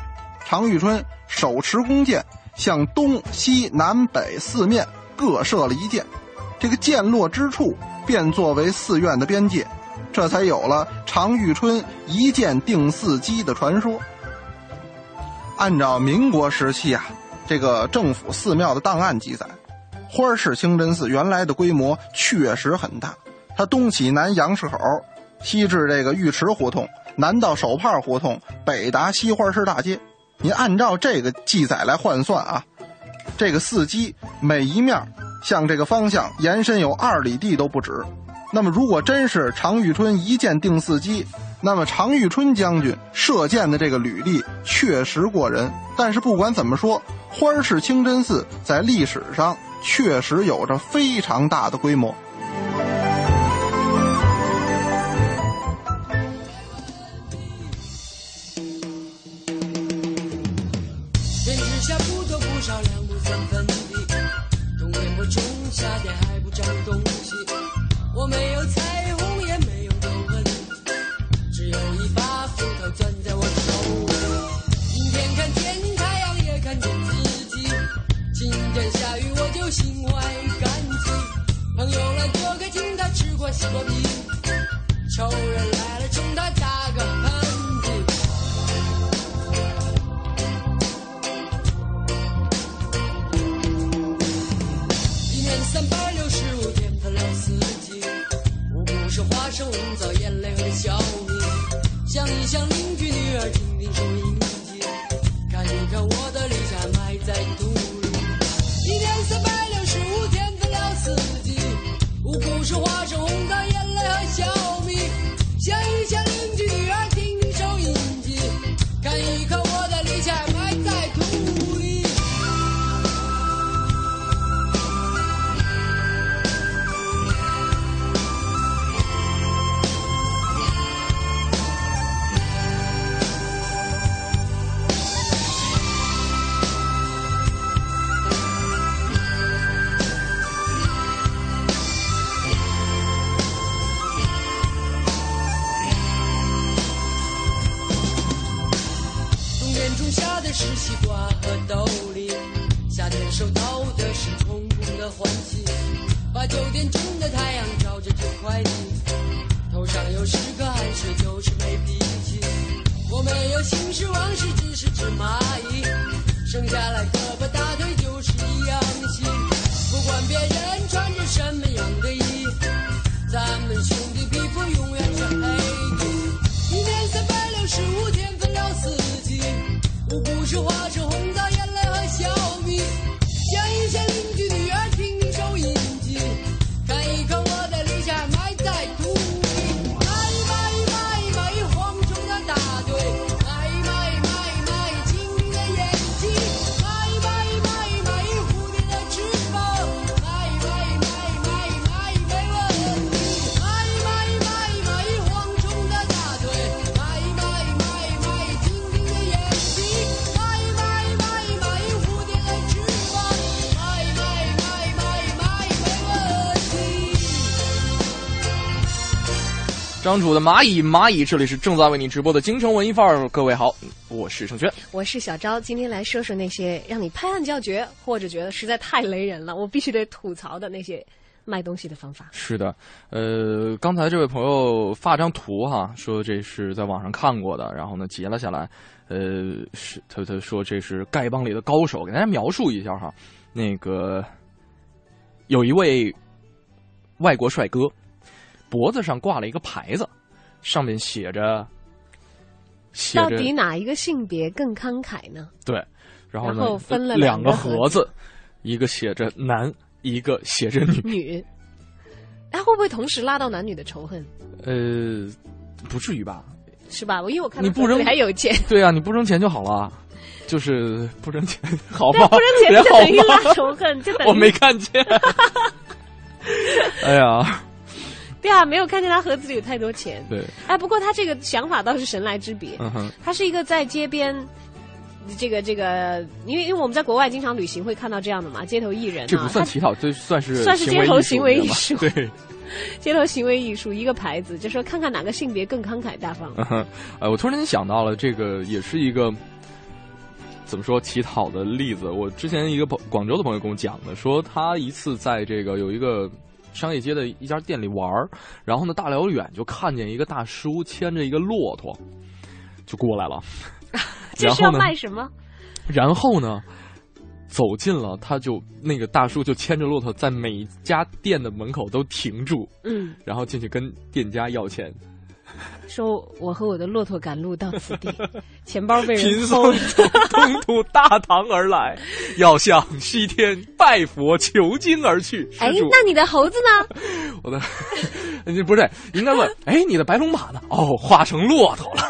常遇春手持弓箭，向东西南北四面各射了一箭，这个箭落之处便作为寺院的边界，这才有了常遇春一箭定四基的传说。按照民国时期啊，这个政府寺庙的档案记载。花市清真寺原来的规模确实很大，它东起南杨市口，西至这个浴池胡同，南到手帕胡同，北达西花市大街。您按照这个记载来换算啊，这个寺基每一面向这个方向延伸有二里地都不止。那么，如果真是常遇春一箭定四基，那么常遇春将军射箭的这个履历确实过人。但是不管怎么说，花市清真寺在历史上确实有着非常大的规模。张楚的蚂蚁蚂蚁，这里是正在为你直播的京城文艺范儿。各位好，我是盛轩。我是小昭，今天来说说那些让你拍案叫绝，或者觉得实在太雷人了，我必须得吐槽的那些卖东西的方法。是的，呃，刚才这位朋友发张图哈，说这是在网上看过的，然后呢截了下来，呃，是他他说这是丐帮里的高手，给大家描述一下哈，那个有一位外国帅哥，脖子上挂了一个牌子，上面写着写着到底哪一个性别更慷慨呢？对，然后呢然后分了两个盒子，一个写着男，一个写着女。女，他会不会同时拉到男女的仇恨？呃，不至于吧？是吧？我因为我看你不扔还有钱，对啊，你不扔钱就好了，就是不扔钱，好吧？不扔钱就等于拉？仇恨，就 等于我没看见。哎呀，对啊，没有看见他盒子里有太多钱。对，哎，不过他这个想法倒是神来之笔。嗯哼，他是一个在街边，这个这个，因为因为我们在国外经常旅行会看到这样的嘛，街头艺人、啊，这不算乞讨，这算是算是 街头行为艺术对，街头行为艺术一个牌子，就说看看哪个性别更慷慨大方。嗯我突然间想到了，这个也是一个怎么说乞讨的例子。我之前一个朋广州的朋友跟我讲的，说他一次在这个有一个商业街的一家店里玩儿，然后呢，大老远就看见一个大叔牵着一个骆驼就过来了，这是要卖什么？然后呢，走近了，他就那个大叔就牵着骆驼在每一家店的门口都停住，嗯，然后进去跟店家要钱。说我和我的骆驼赶路到此地，钱包被人 贫偷僧从东土大唐而来，要向西天拜佛求经而去。施哎，主那你的猴子呢？我的不是应该问？哎，你的白龙马呢？哦，化成骆驼了。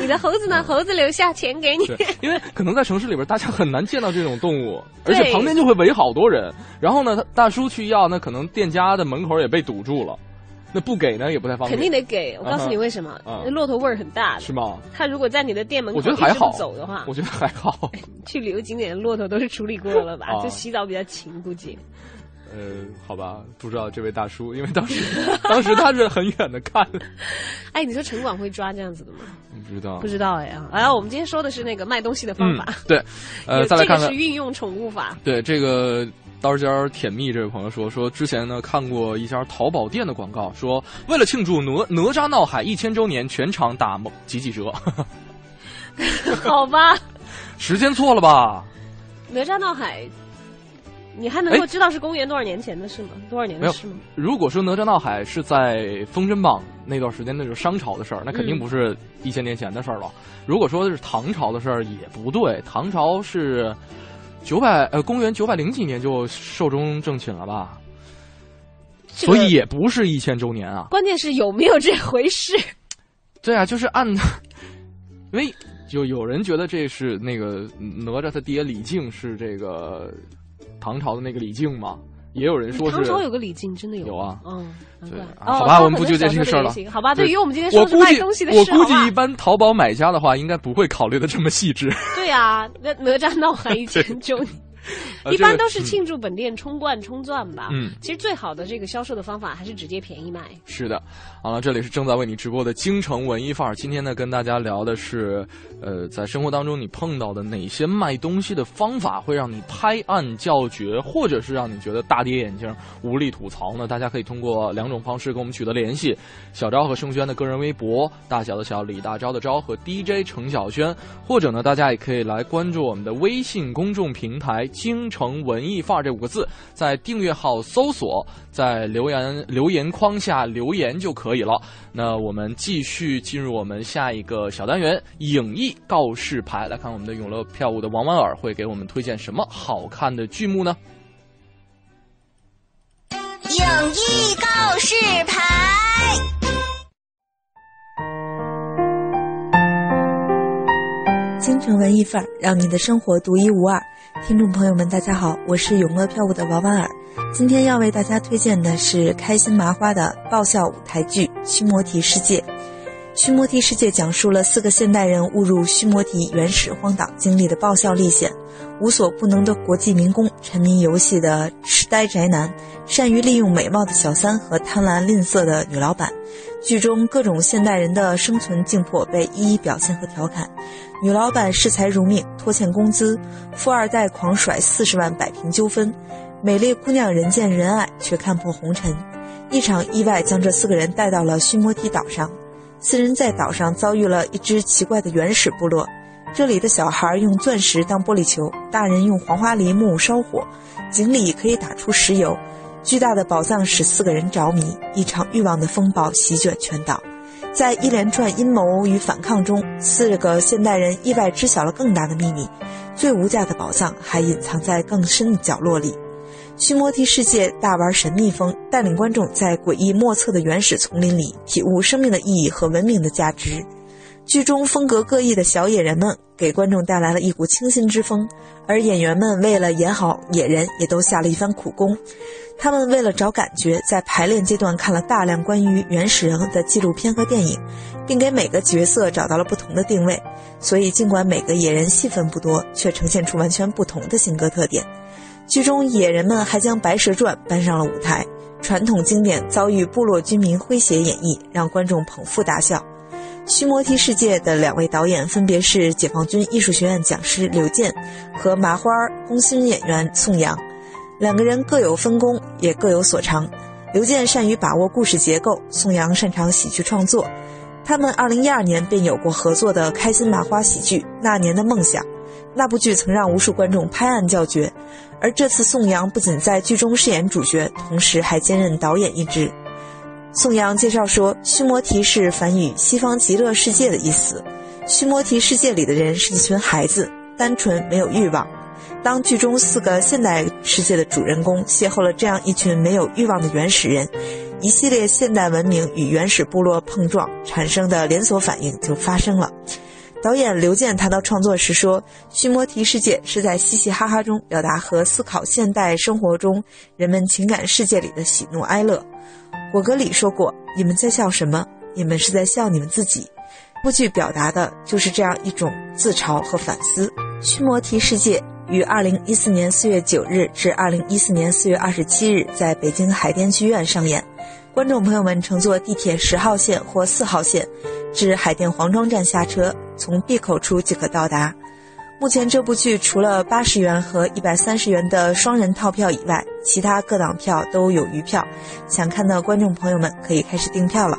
你的猴子呢？猴子留下钱给你。对，因为可能在城市里边，大家很难见到这种动物，而对且旁边就会围好多人。然后呢，他大叔去要，那可能店家的门口也被堵住了，那不给呢也不太方便。肯定得给。我告诉你为什么？啊那骆驼味儿很大的。是吗？他如果在你的店门口我觉得还好一直走的话，我觉得还好。去旅游景点的骆驼都是处理过了吧？啊 就洗澡比较勤，估计。呃，好吧，不知道这位大叔，因为当时 当时他是很远的看，哎，你说城管会抓这样子的吗？不知道不知道哎啊！哎，我们今天说的是那个卖东西的方法。嗯、对，呃，再来看看这个是运用宠物法。对这个刀尖儿甜蜜这位朋友说说之前呢看过一家淘宝店的广告，说为了庆祝哪哪吒闹海一千周年，全场打几几折。好吧，时间错了吧？哪吒闹海，你还能够知道是公元多少年前的事吗？多少年的事吗？如果说哪吒闹海是在《封神榜》那段时间，那就是商朝的事儿，那肯定不是一千年前的事儿了。如果说是唐朝的事儿，也不对，唐朝是九百呃公元九百零几年就寿终正寝了吧？这个所以也不是一千周年啊。关键是有没有这回事？对啊，就是按，因为就有人觉得这是那个哪吒他爹李靖是这个唐朝的那个李靖嘛，也有人说是唐朝有个李靖，真的有有啊，嗯，对好吧，哦我们不纠结这个事儿了。好吧，对于我们今天说是卖东西的事，我估计一般淘宝买家的话，应该不会考虑的这么细致。对啊，那哪吒闹海一千周年。呃一般都是庆祝本店冲冠冲钻吧。嗯其实最好的这个销售的方法还是直接便宜卖。是的，好了，这里是正在为你直播的京城文艺范儿。今天呢，跟大家聊的是，呃，在生活当中你碰到的哪些卖东西的方法会让你拍案叫绝，或者是让你觉得大跌眼镜、无力吐槽呢？大家可以通过两种方式跟我们取得联系：小昭和盛轩的个人微博，大小的小李大钊的昭和 DJ 程小轩，或者呢，大家也可以来关注我们的微信公众平台“京城文艺范儿”这五个字，在订阅号搜索，在留言留言框下留言就可以了。那我们继续进入我们下一个小单元——影艺告示牌，来看我们的永乐票务的王婉尔会给我们推荐什么好看的剧目呢？影艺告示牌。京城文艺范儿，让你的生活独一无二。听众朋友们，大家好，我是永乐票务的王婉尔。今天要为大家推荐的是开心麻花的爆笑舞台剧《须摩提世界》。《须摩提世界》讲述了四个现代人误入须摩提原始荒岛经历的爆笑历险，无所不能的国际民工，沉迷游戏的痴呆宅男，善于利用美貌的小三和贪婪吝啬的女老板。剧中各种现代人的生存境迫被一一表现和调侃。女老板视财如命，拖欠工资；富二代狂甩四十万摆平纠纷；美丽姑娘人见人爱，却看破红尘。一场意外将这四个人带到了须摩提岛上。四人在岛上遭遇了一支奇怪的原始部落，这里的小孩用钻石当玻璃球，大人用黄花梨木烧火，井里可以打出石油。巨大的宝藏使四个人着迷，一场欲望的风暴席卷全岛。在一连串阴谋与反抗中，四个现代人意外知晓了更大的秘密：最无价的宝藏还隐藏在更深的角落里。须摩提世界大玩神秘风，带领观众在诡异莫测的原始丛林里体悟生命的意义和文明的价值。剧中风格各异的小野人们给观众带来了一股清新之风，而演员们为了演好野人，也都下了一番苦功。他们为了找感觉，在排练阶段看了大量关于原始人的纪录片和电影，并给每个角色找到了不同的定位。所以，尽管每个野人戏份不多，却呈现出完全不同的性格特点。剧中野人们还将《白蛇传》搬上了舞台，传统经典遭遇部落居民诙谐演绎，让观众捧腹大笑。须摩提世界的两位导演分别是解放军艺术学院讲师刘健和麻花儿工薪演员宋阳。两个人各有分工，也各有所长。刘健善于把握故事结构，宋阳擅长喜剧创作。他们2012年便有过合作的开心麻花喜剧《那年的梦想》，那部剧曾让无数观众拍案叫绝。而这次宋阳不仅在剧中饰演主角，同时还兼任导演一职。宋阳介绍说，须摩提是梵语“西方极乐世界”的意思。须摩提世界里的人是一群孩子，单纯没有欲望。当剧中四个现代世界的主人公邂逅了这样一群没有欲望的原始人，一系列现代文明与原始部落碰撞产生的连锁反应就发生了。导演刘健谈到创作时说：“须摩提世界是在嘻嘻哈哈中表达和思考现代生活中人们情感世界里的喜怒哀乐。”果戈里说过：“你们在笑什么？你们是在笑你们自己。”部剧表达的就是这样一种自嘲和反思。须摩提世界于二零一四年四月九日至二零一四年四月二十七日在北京海淀剧院上演。观众朋友们乘坐地铁十号线或四号线至海淀黄庄站下车，从 B 口出即可到达。目前这部剧除了八十元和一百三十元的双人套票以外，其他各档票都有余票。想看的观众朋友们可以开始订票了。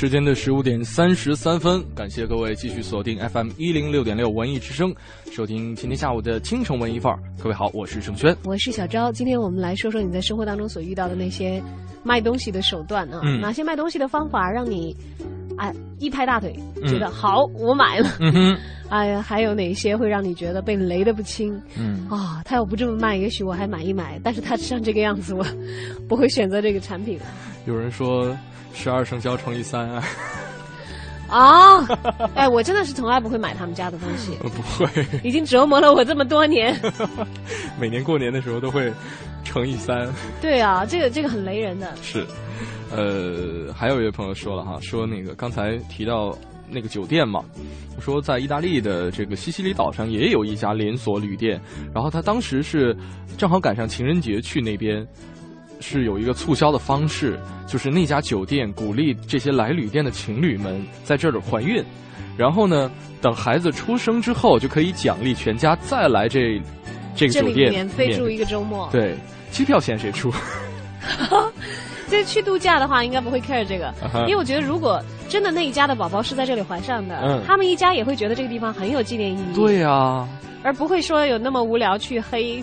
时间的十五点三十三分，感谢各位继续锁定 FM 一零六点六文艺之声，收听今天下午的青城文艺范儿。各位好，我是盛轩，我是小昭。今天我们来说说你在生活当中所遇到的那些卖东西的手段啊，嗯哪些卖东西的方法让你哎一拍大腿，嗯觉得好，我买了。嗯，哎呀，还有哪些会让你觉得被雷的不轻？嗯啊、他要不这么卖，也许我还买一买，但是他像这个样子，我 不会选择这个产品了。有人说十二生肖乘以三啊，啊，哎，我真的是从来不会买他们家的东西，呃 不会，已经折磨了我这么多年。每年过年的时候都会乘以三。对啊，这个这个很雷人的。是，呃，还有一位朋友说了哈，说那个刚才提到那个酒店嘛，说在意大利的这个西西里岛上也有一家连锁旅店，然后他当时是正好赶上情人节去那边。是有一个促销的方式，就是那家酒店鼓励这些来旅店的情侣们在这儿怀孕，然后呢，等孩子出生之后就可以奖励全家再来这这个酒店免费住一个周末。对，机票钱谁出？这去度假的话，应该不会 care 这个，因为我觉得如果真的那一家的宝宝是在这里怀上的，嗯他们一家也会觉得这个地方很有纪念意义。对呀、而不会说有那么无聊去黑，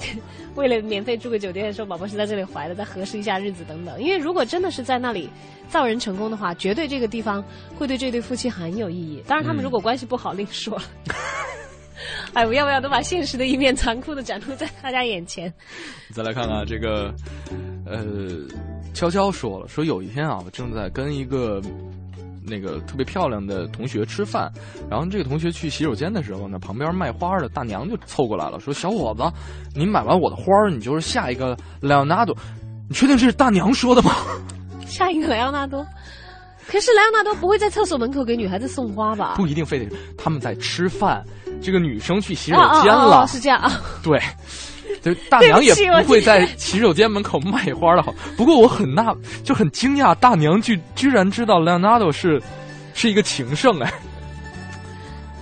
为了免费住个酒店，说宝宝是在这里怀的，再核实一下日子等等。因为如果真的是在那里造人成功的话，绝对这个地方会对这对夫妻很有意义。当然，他们嗯如果关系不好，另说了。哎，我要不要都把现实的一面残酷的展露在大家眼前？再来看看这个，呃，悄悄说了，说有一天啊，我正在跟一个那个特别漂亮的同学吃饭，然后这个同学去洗手间的时候呢，旁边卖花的大娘就凑过来了，说：“小伙子，你买完我的花，你就是下一个莱昂纳多。”你确定这是大娘说的吗？下一个莱昂纳多，可是莱昂纳多不会在厕所门口给女孩子送花吧？不一定非得是他们在吃饭，这个女生去洗手啊间了，啊啊啊是这样啊。对，就大娘也不会在洗手间门口卖花的好。不过我很纳，就很惊讶，大娘居居然知道 Leonardo 是是一个情圣哎。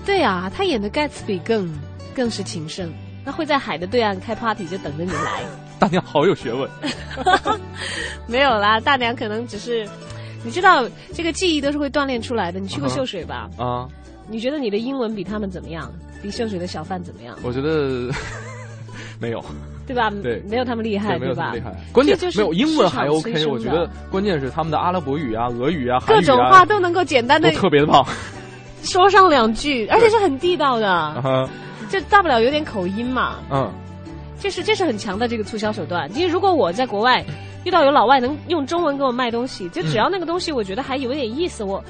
对啊，他演的盖茨比更更是情圣，那会在海的对岸开 party 就等着你来。大娘好有学问，没有啦，大娘可能只是你知道这个记忆都是会锻炼出来的。你去过秀水吧？啊，你觉得你的英文比他们怎么样？比秀水的小贩怎么样？我觉得没有，对吧？对没有他们厉害，对，没有他吧们厉？害。关键就是没有英文还 OK，我觉得关键是他们的阿拉伯语啊、俄语啊、各种话都能够简单的特别的棒。说上两句，而且是很地道的，就大不了有点口音嘛。嗯，这是这是很强的这个促销手段。因为如果我在国外遇到有老外能用中文给我卖东西，就只要那个东西我觉得还有点意思，我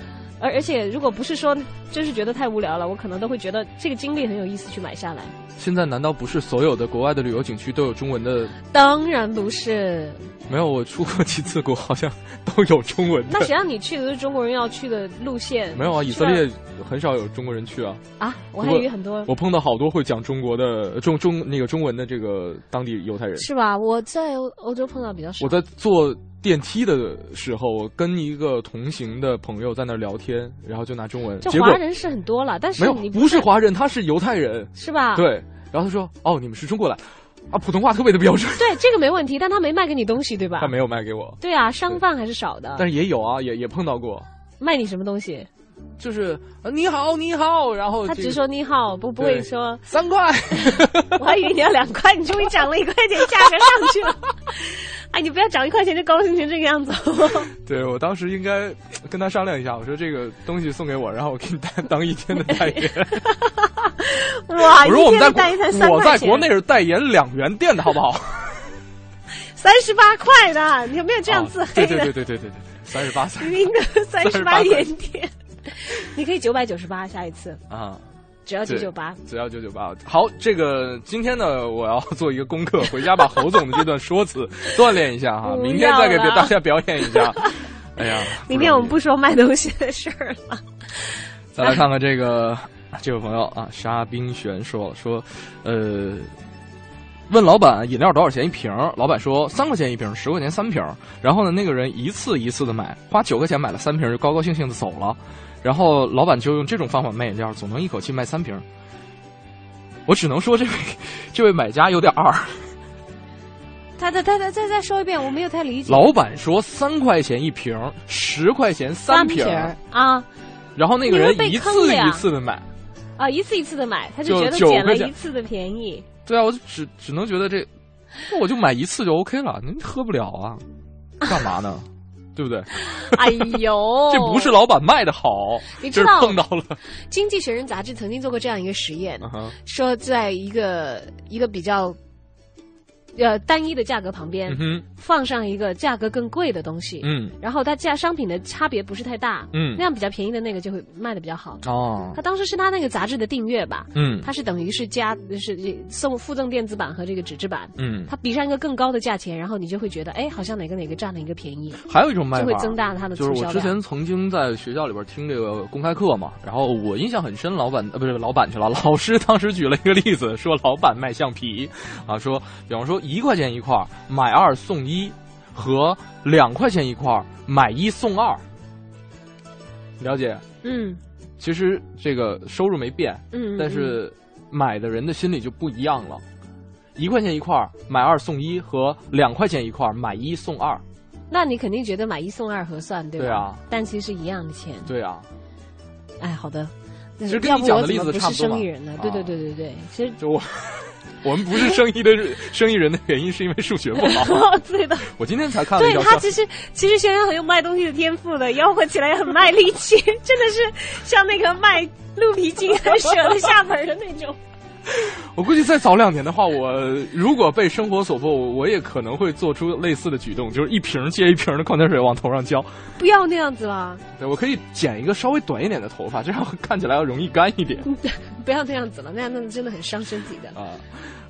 而而且如果不是说真是觉得太无聊了，我可能都会觉得这个经历很有意思去买下来。现在难道不是所有的国外的旅游景区都有中文的？当然不是，没有，我出过几次国，好像都有中文的。那谁让你去的是中国人要去的路线？没有啊，以色列很少有中国人去啊。啊，我还以为很多。我碰到好多会讲中国的中中那个中文的这个当地犹太人。是吧？我在欧欧洲碰到比较少。我在坐电梯的时候，我跟一个同行的朋友在那儿聊天，然后就拿中文，就华人是很多了，但是没有，不是华人，他是犹太人，是吧？对。然后他说：“哦，你们是中国来，啊，普通话特别的标准。”对，这个没问题，但他没卖给你东西，对吧？他没有卖给我。对啊，商贩还是少的。但是也有啊，也也碰到过。卖你什么东西？就是呃你好，你好，然后他只说你好，不不会说三块。我还以为你要两块，你终于涨了一块钱，价格上去了。哎，你不要涨一块钱就高兴成这个样子。对我当时应该跟他商量一下，我说这个东西送给我，然后我给你当当一天的代言。哇，我说我们在代言我在国内是代言两元店的好不好？三十八块的，你有没有这样自黑的？对对对对对对对，三十八，明明的三十八元店，你可以九百九十八，下一次啊。只要九九八，只要九九八。好，这个今天呢，我要做一个功课，回家把侯总的这段说辞 锻炼一下哈，明天再给大家表演一下。哎呀，明天我们不说卖东西的事儿了。再来看看这个这位朋友啊，沙冰璇说说，呃，问老板饮料多少钱一瓶？老板说三块钱一瓶，十块钱三瓶。然后呢，那个人一次一次的买，花九块钱买了三瓶，就高高兴兴的走了。然后老板就用这种方法卖饮料，总能一口气卖三瓶。我只能说这位 这位买家有点二。他他他他再再说一遍，我没有太理解。老板说三块钱一瓶，十块钱三瓶啊。然后那个人一次一次的买。啊，一次一次的买，他就觉得就捡了一次的便宜。对啊，我就只只能觉得这，那我就买一次就 OK 了，您喝不了啊，干嘛呢？对不对？哎呦，这不是老板卖的好，你知道碰到了。《经济学人》杂志曾经做过这样一个实验，uh -huh. 说在一个一个比较呃单一的价格旁边、嗯、放上一个价格更贵的东西，嗯，然后它价商品的差别不是太大，嗯，那样比较便宜的那个就会卖的比较好。哦，他当时是他那个杂志的订阅吧，嗯，他是等于是加是送附赠电子版和这个纸质版，嗯，他比上一个更高的价钱，然后你就会觉得哎，好像哪个哪个占了一个便宜。还有一种卖法。就会增大它的就是我之前曾经在学校里边听这个公开课嘛，然后我印象很深，老板呃不是老板去了，老师当时举了一个例子，说老板卖橡皮。啊，说比方说一块钱一块。买二送一，和两块钱一块买一送二，了解？嗯，其实这个收入没变，嗯，但是买的人的心理就不一样了。一块钱一块买二送一，和两块钱一块买一送二，那你肯定觉得买一送二合算，对吧？对啊，但其实一样的钱。对啊。哎，好的。其实跟你讲的例子差不多。生意人呢？对对对对对，其实就我。我们不是生意的 生意人的原因，是因为数学不好。对的，我今天才看了一对他其实其实轩轩很有卖东西的天赋的，吆喝起来也很卖力气，真的是像那个卖鹿皮筋舍得下本的那种。我估计再早两年的话，我如果被生活所迫，我也可能会做出类似的举动，就是一瓶接一瓶的矿泉水往头上浇。不要那样子了。对，我可以剪一个稍微短一点的头发，这样看起来要容易干一点。不要那样子了，那样那真的很伤身体的。啊，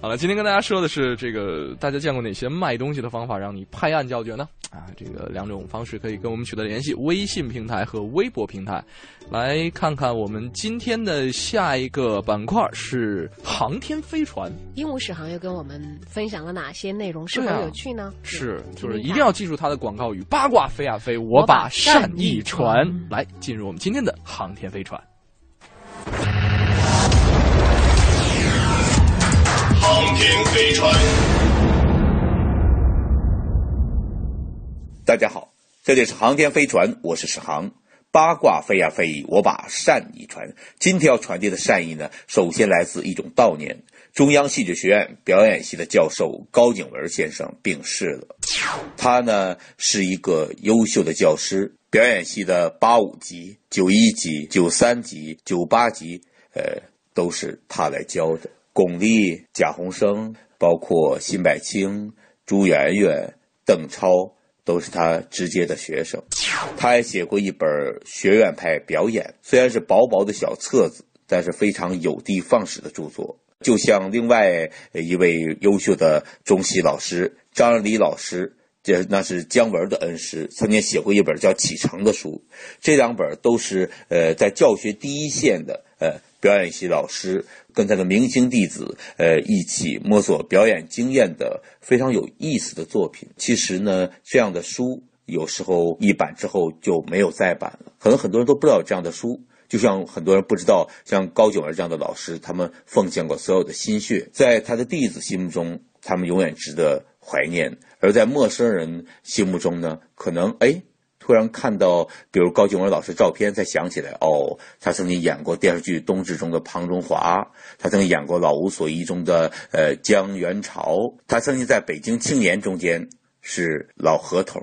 好了，今天跟大家说的是这个，大家见过哪些卖东西的方法让你拍案叫绝呢？啊，这个两种方式可以跟我们取得联系：微信平台和微博平台。来看看我们今天的下一个板块是航天飞船。鹦鹉史航又跟我们分享了哪些内容？是否有趣呢？啊、是，就是一定要记住它的广告语：八卦飞啊飞，我把善意传。来，进入我们今天的航天飞船。航天飞船。大家好，这里是航天飞船，我是史航。八卦飞呀飞，我把善意传。今天要传递的善意呢，首先来自一种悼念。中央戏剧学院表演系的教授高景文先生病逝了。他呢是一个优秀的教师，表演系的八五级、九一级、九三级、九八级，呃，都是他来教的。巩俐、贾宏声，包括辛柏青、朱媛媛、邓超。都是他直接的学生，他还写过一本学院派表演，虽然是薄薄的小册子，但是非常有的放矢的著作。就像另外一位优秀的中戏老师张仁礼老师，这那是姜文的恩师，曾经写过一本叫《启程》的书。这两本都是呃在教学第一线的呃表演系老师。跟他的明星弟子，呃，一起摸索表演经验的非常有意思的作品。其实呢，这样的书有时候一版之后就没有再版了。可能很多人都不知道这样的书，就像很多人不知道，像高九儿这样的老师，他们奉献过所有的心血，在他的弟子心目中，他们永远值得怀念；而在陌生人心目中呢，可能哎。突然看到，比如高静文老师照片，才想起来，哦，他曾经演过电视剧《冬至》中的庞中华，他曾经演过《老无所依》中的呃江元朝，他曾经在北京青年中间是老河头。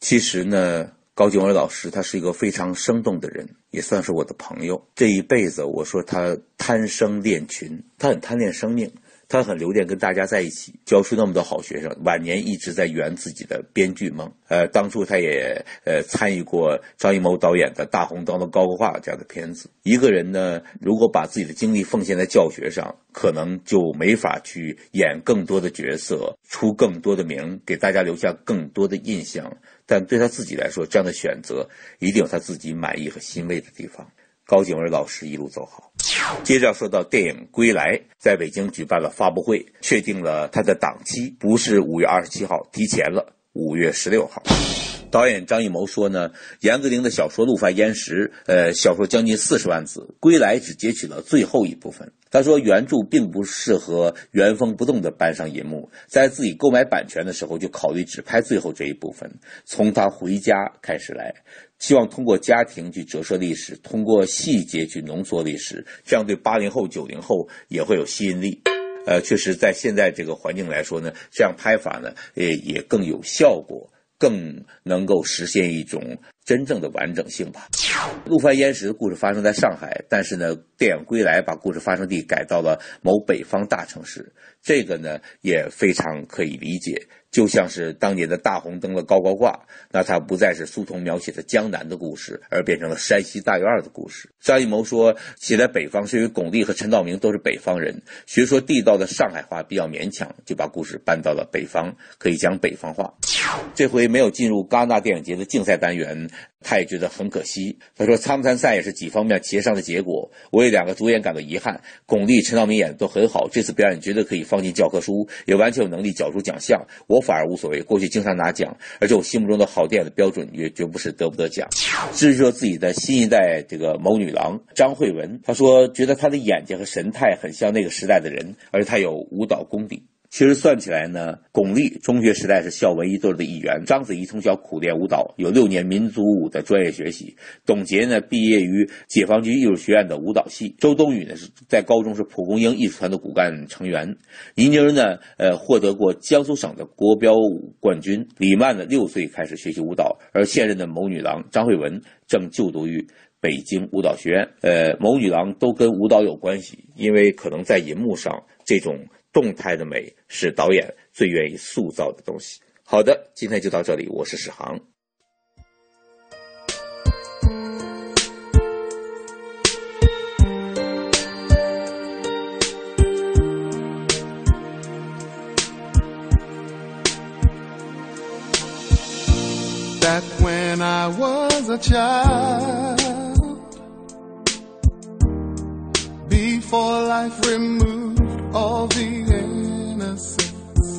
其实呢，高静文老师他是一个非常生动的人，也算是我的朋友。这一辈子，我说他贪生恋群，他很贪恋生命。他很留恋跟大家在一起，教出那么多好学生。晚年一直在圆自己的编剧梦。呃，当初他也呃参与过张艺谋导演的《大红灯笼高高挂》这样的片子。一个人呢，如果把自己的精力奉献在教学上，可能就没法去演更多的角色，出更多的名，给大家留下更多的印象。但对他自己来说，这样的选择一定有他自己满意和欣慰的地方。高景文老师一路走好。接着要说到电影《归来》，在北京举办了发布会，确定了它的档期，不是五月二十七号，提前了，五月十六号。导演张艺谋说呢，严歌苓的小说《陆犯焉识》，呃，小说将近四十万字，《归来》只截取了最后一部分。他说原著并不适合原封不动的搬上银幕，在自己购买版权的时候就考虑只拍最后这一部分，从他回家开始来。希望通过家庭去折射历史，通过细节去浓缩历史，这样对八零后、九零后也会有吸引力。呃，确实，在现在这个环境来说呢，这样拍法呢，也也更有效果，更能够实现一种真正的完整性吧。陆犯焉识的故事发生在上海，但是呢，电影《归来》把故事发生地改到了某北方大城市，这个呢也非常可以理解。就像是当年的大红灯笼高高挂，那它不再是苏童描写的江南的故事，而变成了山西大院的故事。张艺谋说，写在北方是因为巩俐和陈道明都是北方人，学说地道的上海话比较勉强，就把故事搬到了北方，可以讲北方话。这回没有进入戛纳电影节的竞赛单元。他也觉得很可惜。他说：“参不参赛也是几方面协商的结果。我为两个主演感到遗憾。巩俐、陈道明演的都很好，这次表演绝对可以放进教科书，也完全有能力角逐奖项。我反而无所谓，过去经常拿奖，而且我心目中的好电影的标准也绝不是得不得奖。”至于说自己的新一代这个谋女郎张慧雯，她说觉得她的眼睛和神态很像那个时代的人，而且她有舞蹈功底。其实算起来呢，巩俐中学时代是校文艺队的一员，章子怡从小苦练舞蹈，有六年民族舞的专业学习。董洁呢，毕业于解放军艺术学院的舞蹈系。周冬雨呢，是在高中是蒲公英艺术团的骨干成员。倪妮呢，呃，获得过江苏省的国标舞冠军。李曼呢，六岁开始学习舞蹈，而现任的谋女郎张慧雯正就读于北京舞蹈学院。呃，谋女郎都跟舞蹈有关系，因为可能在银幕上这种。动态的美是导演最愿意塑造的东西。好的，今天就到这里，我是史航。That when I was a child, before life removed. All the innocence.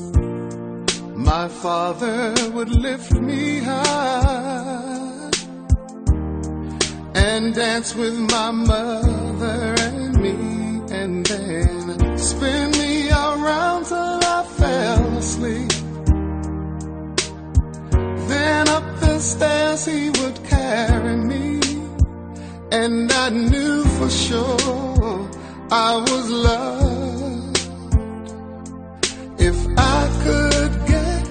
My father would lift me high and dance with my mother and me, and then spin me around till I fell asleep. Then up the stairs he would carry me, and I knew for sure I was loved. If I could get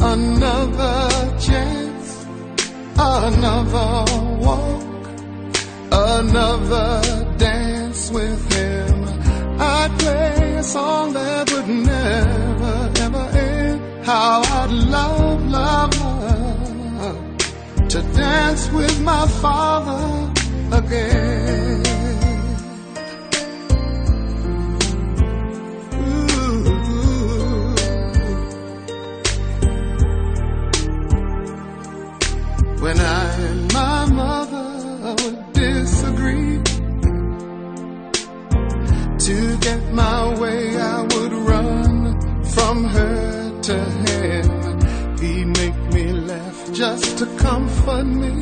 another chance, another walk, another dance with him, I'd play a song that would never, ever end. How I'd love, love, love to dance with my father again. Get my way I would run from her to him. He'd make me laugh just to comfort me.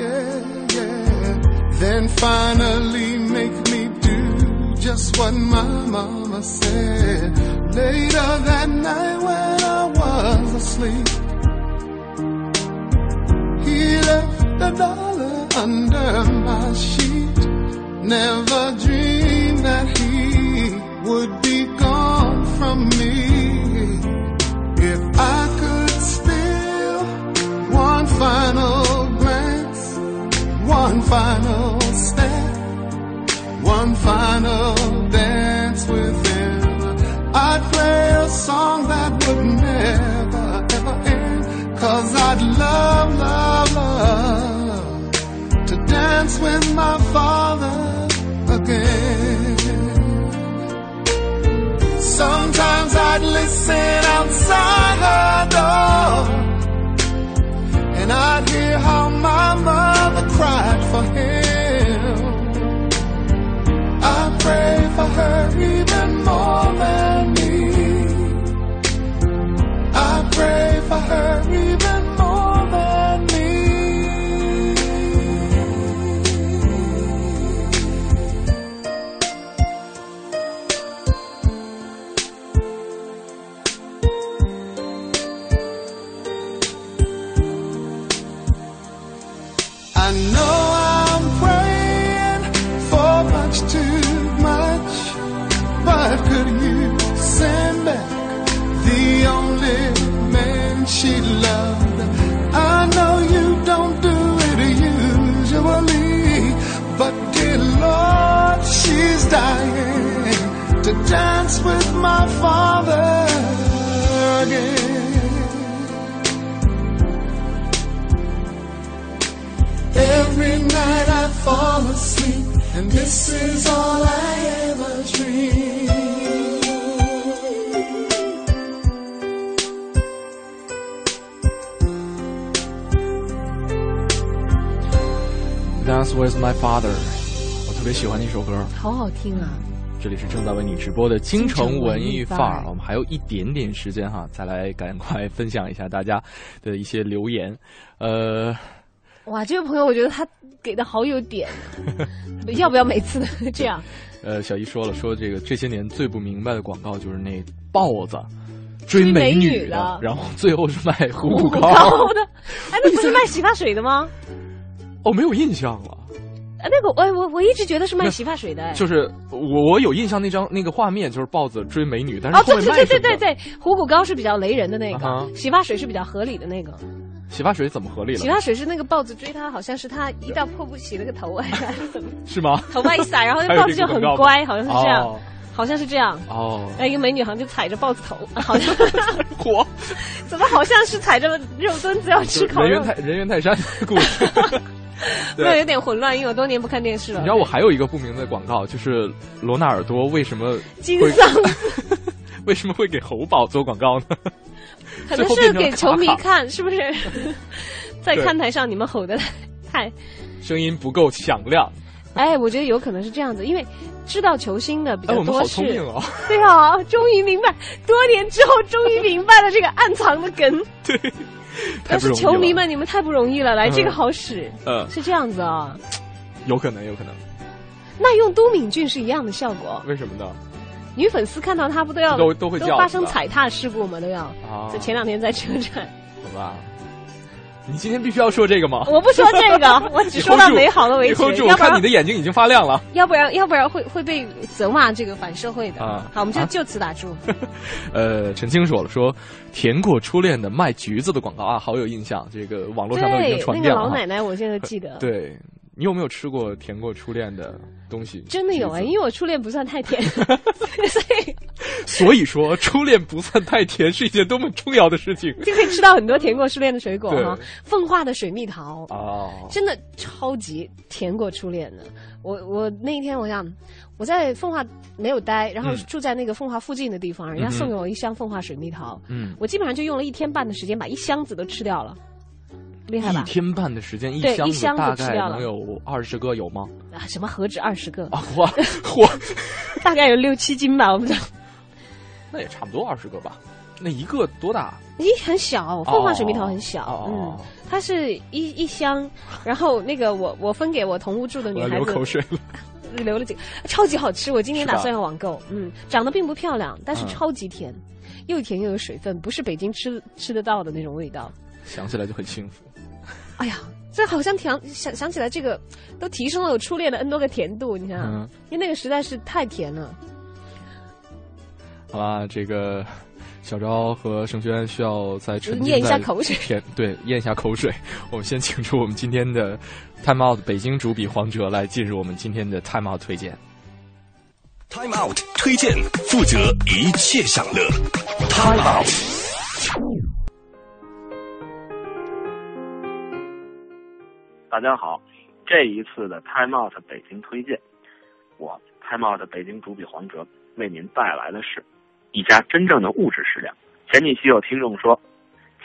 Yeah, yeah. Then finally make me do just what my mama said. Later that night when I was asleep he left a dollar under my sheet. Never dreamed that he would be gone from me. If I could steal one final glance, one final step, one final dance with him, I'd play a song that would never ever end. Cause I'd love, love, love to dance with my father I'd listen outside her door and I'd hear how my mother cried for him. I pray 听啊！这里是正在为你直播的京城文艺范儿，我们还有一点点时间哈，再来赶快分享一下大家的一些留言。呃，哇，这位朋友，我觉得他给的好有点，要不要每次都这样？呃，小姨说了，说这个这些年最不明白的广告就是那豹子追追美美女女的然后最后是卖虎骨膏高的，哎，那不是卖洗发水的吗？哦，没有印象了。哎，那个我我我一直觉得是卖洗发水的，哎。就是我我有印象那张那个画面，就是豹子追美女，但是哦，对对对对对对，虎骨膏是比较雷人的那个，啊洗发水是比较合理的那个。洗发水怎么合理了？洗发水是那个豹子追他，好像是他一到瀑布洗了个头，还是怎么？是吗？头发一撒，然后那豹子就很乖，好像是这样，哦好像是这样。哦，哎，一个美女好像就踩着豹子头，好像火，怎么好像是踩着肉墩子要吃烤肉人猿？泰人猿泰山的故事。对没有有点混乱，因为我多年不看电视了。你知道我还有一个不明的广告，就是罗纳尔多为什么会金桑 为什么会给猴宝做广告呢？可能是给球迷看，是不是？在看台上你们吼的太……声音不够响亮。哎，我觉得有可能是这样子，因为知道球星的比哎，较我们好多是。聪明哦！对啊，终于明白，多年之后终于明白了这个暗藏的梗。对，但是。球迷们，你们太不容易了，来，嗯这个好使，嗯，是这样子啊。有可能，有可能。那用都敏俊是一样的效果，为什么呢？女粉丝看到他不都要都都会叫发生踩踏事故吗？都要。啊就前两天在车站，好吧。你今天必须要说这个吗？我不说这个，我只说到美好的为止。住我看你的眼睛已经发亮了。要不然，要不然会会被责骂这个反社会的啊。好，我们就就此打住。呃，陈清说了，说甜过初恋的卖橘子的广告啊，好有印象。这个网络上都已经传遍了。老奶奶，我现在记得。对。你有没有吃过甜过初恋的东西？真的有哎，因为我初恋不算太甜，所以 所以说初恋不算太甜是一件多么重要的事情。就可以吃到很多甜过初恋的水果哈，奉化的水蜜桃哦，真的超级甜过初恋的。我我那一天我想我在奉化没有待，然后住在那个奉化附近的地方，人家送给我一箱奉化水蜜桃，嗯，我基本上就用了一天半的时间把一箱子都吃掉了。厉害吧？一天半的时间，一箱子大概能有二十个，有吗？啊，什么何止二十个？啊，我我 大概有六七斤吧，我不知道。那也差不多二十个吧。那一个多大？咦，很小，凤凰水蜜桃很小。嗯，它是一一箱，然后那个我我分给我同屋住的女孩子。流口水了。流了几个，超级好吃。我今年打算要网购。嗯，长得并不漂亮，但是超级甜，又甜又有水分，不是北京吃吃得到的那种味道。想起来就很幸福。哎呀，这好像想想想起来，这个都提升了我初恋的 N 多个甜度。你看，因为那个实在是太甜了。好吧，这个小昭和盛轩需要再沉咽一下口水，甜对，咽一下口水。我们先请出我们今天的 Time Out 北京主笔黄哲来进入我们今天的 Time Out 推荐。Time Out 推荐，负责一切享乐。Time Out。大家好，这一次的 Time Out 北京推荐，我 Time Out 北京主笔黄哲为您带来的是一家真正的物质食粮。前几期有听众说，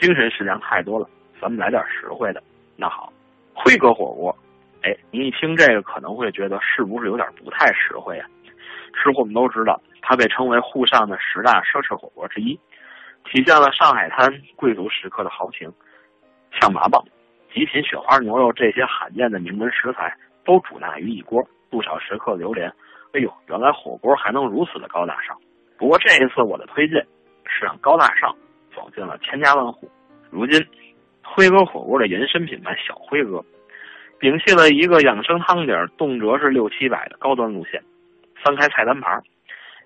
精神食粮太多了，咱们来点实惠的。那好，辉哥火锅，哎，您一听这个可能会觉得是不是有点不太实惠啊？吃货们都知道，它被称为沪上的十大奢侈火锅之一，体现了上海滩贵族食客的豪情，像麻棒。极品雪花牛肉这些罕见的名门食材都煮纳于一锅，不少食客流连。哎呦，原来火锅还能如此的高大上！不过这一次我的推荐是让高大上走进了千家万户。如今，辉哥火锅的延伸品牌小辉哥，摒弃了一个养生汤底动辄是六七百的高端路线，翻开菜单牌，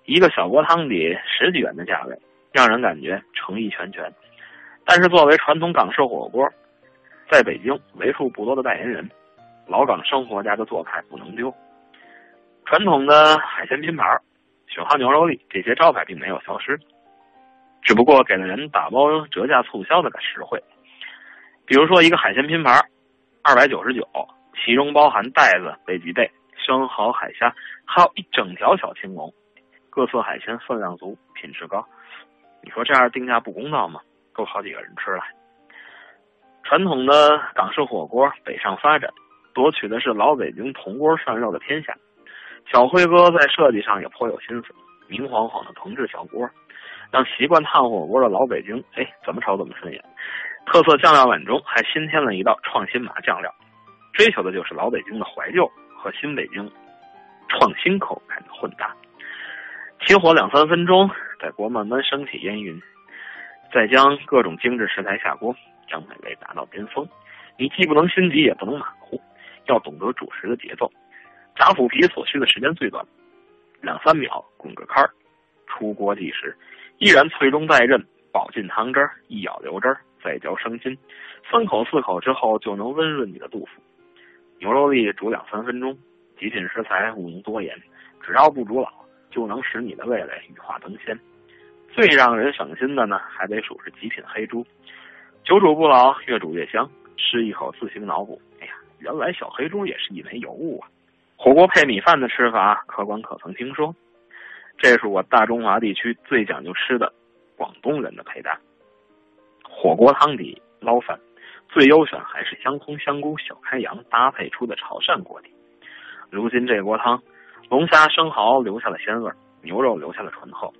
一个小锅汤底十几元的价位，让人感觉诚意全全。但是作为传统港式火锅，在北京为数不多的代言人，老港生活家的做派不能丢。传统的海鲜拼盘、雪花牛肉粒这些招牌并没有消失，只不过给了人打包折价促销的实惠。比如说一个海鲜拼盘，二百九十九，其中包含带子、北极贝、生蚝、海虾，还有一整条小青龙，各色海鲜分量足，品质高。你说这样定价不公道吗？够好几个人吃了。传统的港式火锅北上发展，夺取的是老北京铜锅涮肉的天下。小辉哥在设计上也颇有心思，明晃晃的铜制小锅，让习惯烫火锅的老北京，哎，怎么炒怎么顺眼。特色酱料碗中还新添了一道创新麻酱料，追求的就是老北京的怀旧和新北京创新口感的混搭。起火两三分钟，在锅慢慢升起烟云，再将各种精致食材下锅。让美味达到巅峰，你既不能心急，也不能马虎，要懂得主食的节奏。炸腐皮所需的时间最短，两三秒滚个开儿，出锅即食，依然脆中带韧，饱进汤汁儿，一咬流汁儿，再嚼生津，三口四口之后就能温润你的肚腹。牛肉粒煮两三分钟，极品食材勿用多言，只要不煮老，就能使你的味蕾羽化登仙。最让人省心的呢，还得数是极品黑猪。久煮不老，越煮越香。吃一口自行脑补，哎呀，原来小黑猪也是一枚尤物啊！火锅配米饭的吃法，客官可曾听说？这是我大中华地区最讲究吃的广东人的配搭。火锅汤底捞饭，最优选还是香葱、香菇、小开阳搭配出的潮汕锅底。如今这锅汤，龙虾、生蚝留下了鲜味，牛肉留下了醇厚，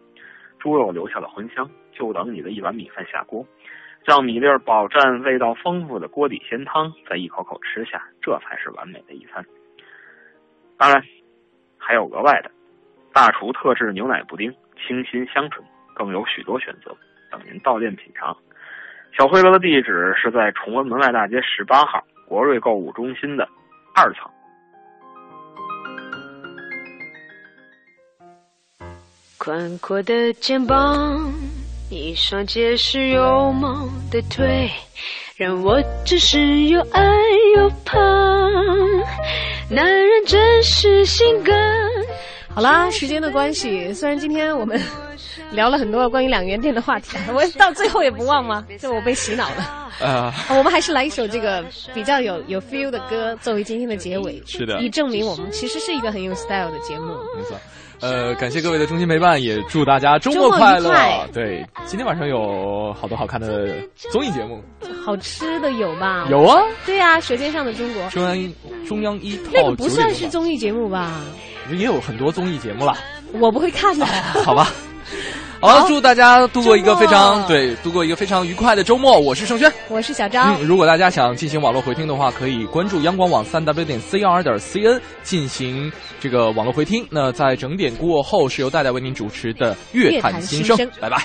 猪肉留下了荤香，就等你的一碗米饭下锅。让米粒儿饱蘸味道丰富的锅底鲜汤，再一口口吃下，这才是完美的一餐。当然，还有额外的，大厨特制牛奶布丁，清新香醇，更有许多选择等您到店品尝。小灰楼的地址是在崇文门外大街十八号国瑞购物中心的二层。宽阔的肩膀，一双结实有梦的腿，让我只是又爱又怕。男人真是性格。好啦，时间的关系，虽然今天我们聊了很多关于两元店的话题，我到最后也不忘吗？就我被洗脑了。啊，我们还是来一首这个比较有有 feel 的歌作为今天的结尾。是的，以证明我们其实是一个很有 style 的节目。没错。呃，感谢各位的衷心陪伴，也祝大家周末快乐。对，今天晚上有好多好看的综艺节目，好吃的有吧？有啊。对啊，《舌尖上的中国》。中央中央一套那个不算是综艺节目吧？也有很多综艺节目了。我不会看的。好吧。好了，祝大家度过一个非常对，度过一个非常愉快的周末。我是盛轩，我是小张。嗯，如果大家想进行网络回听的话，可以关注央广网三 w 点 cr 点 cn 进行这个网络回听。那在整点过后，是由戴戴为您主持的《乐坛新生》，拜拜。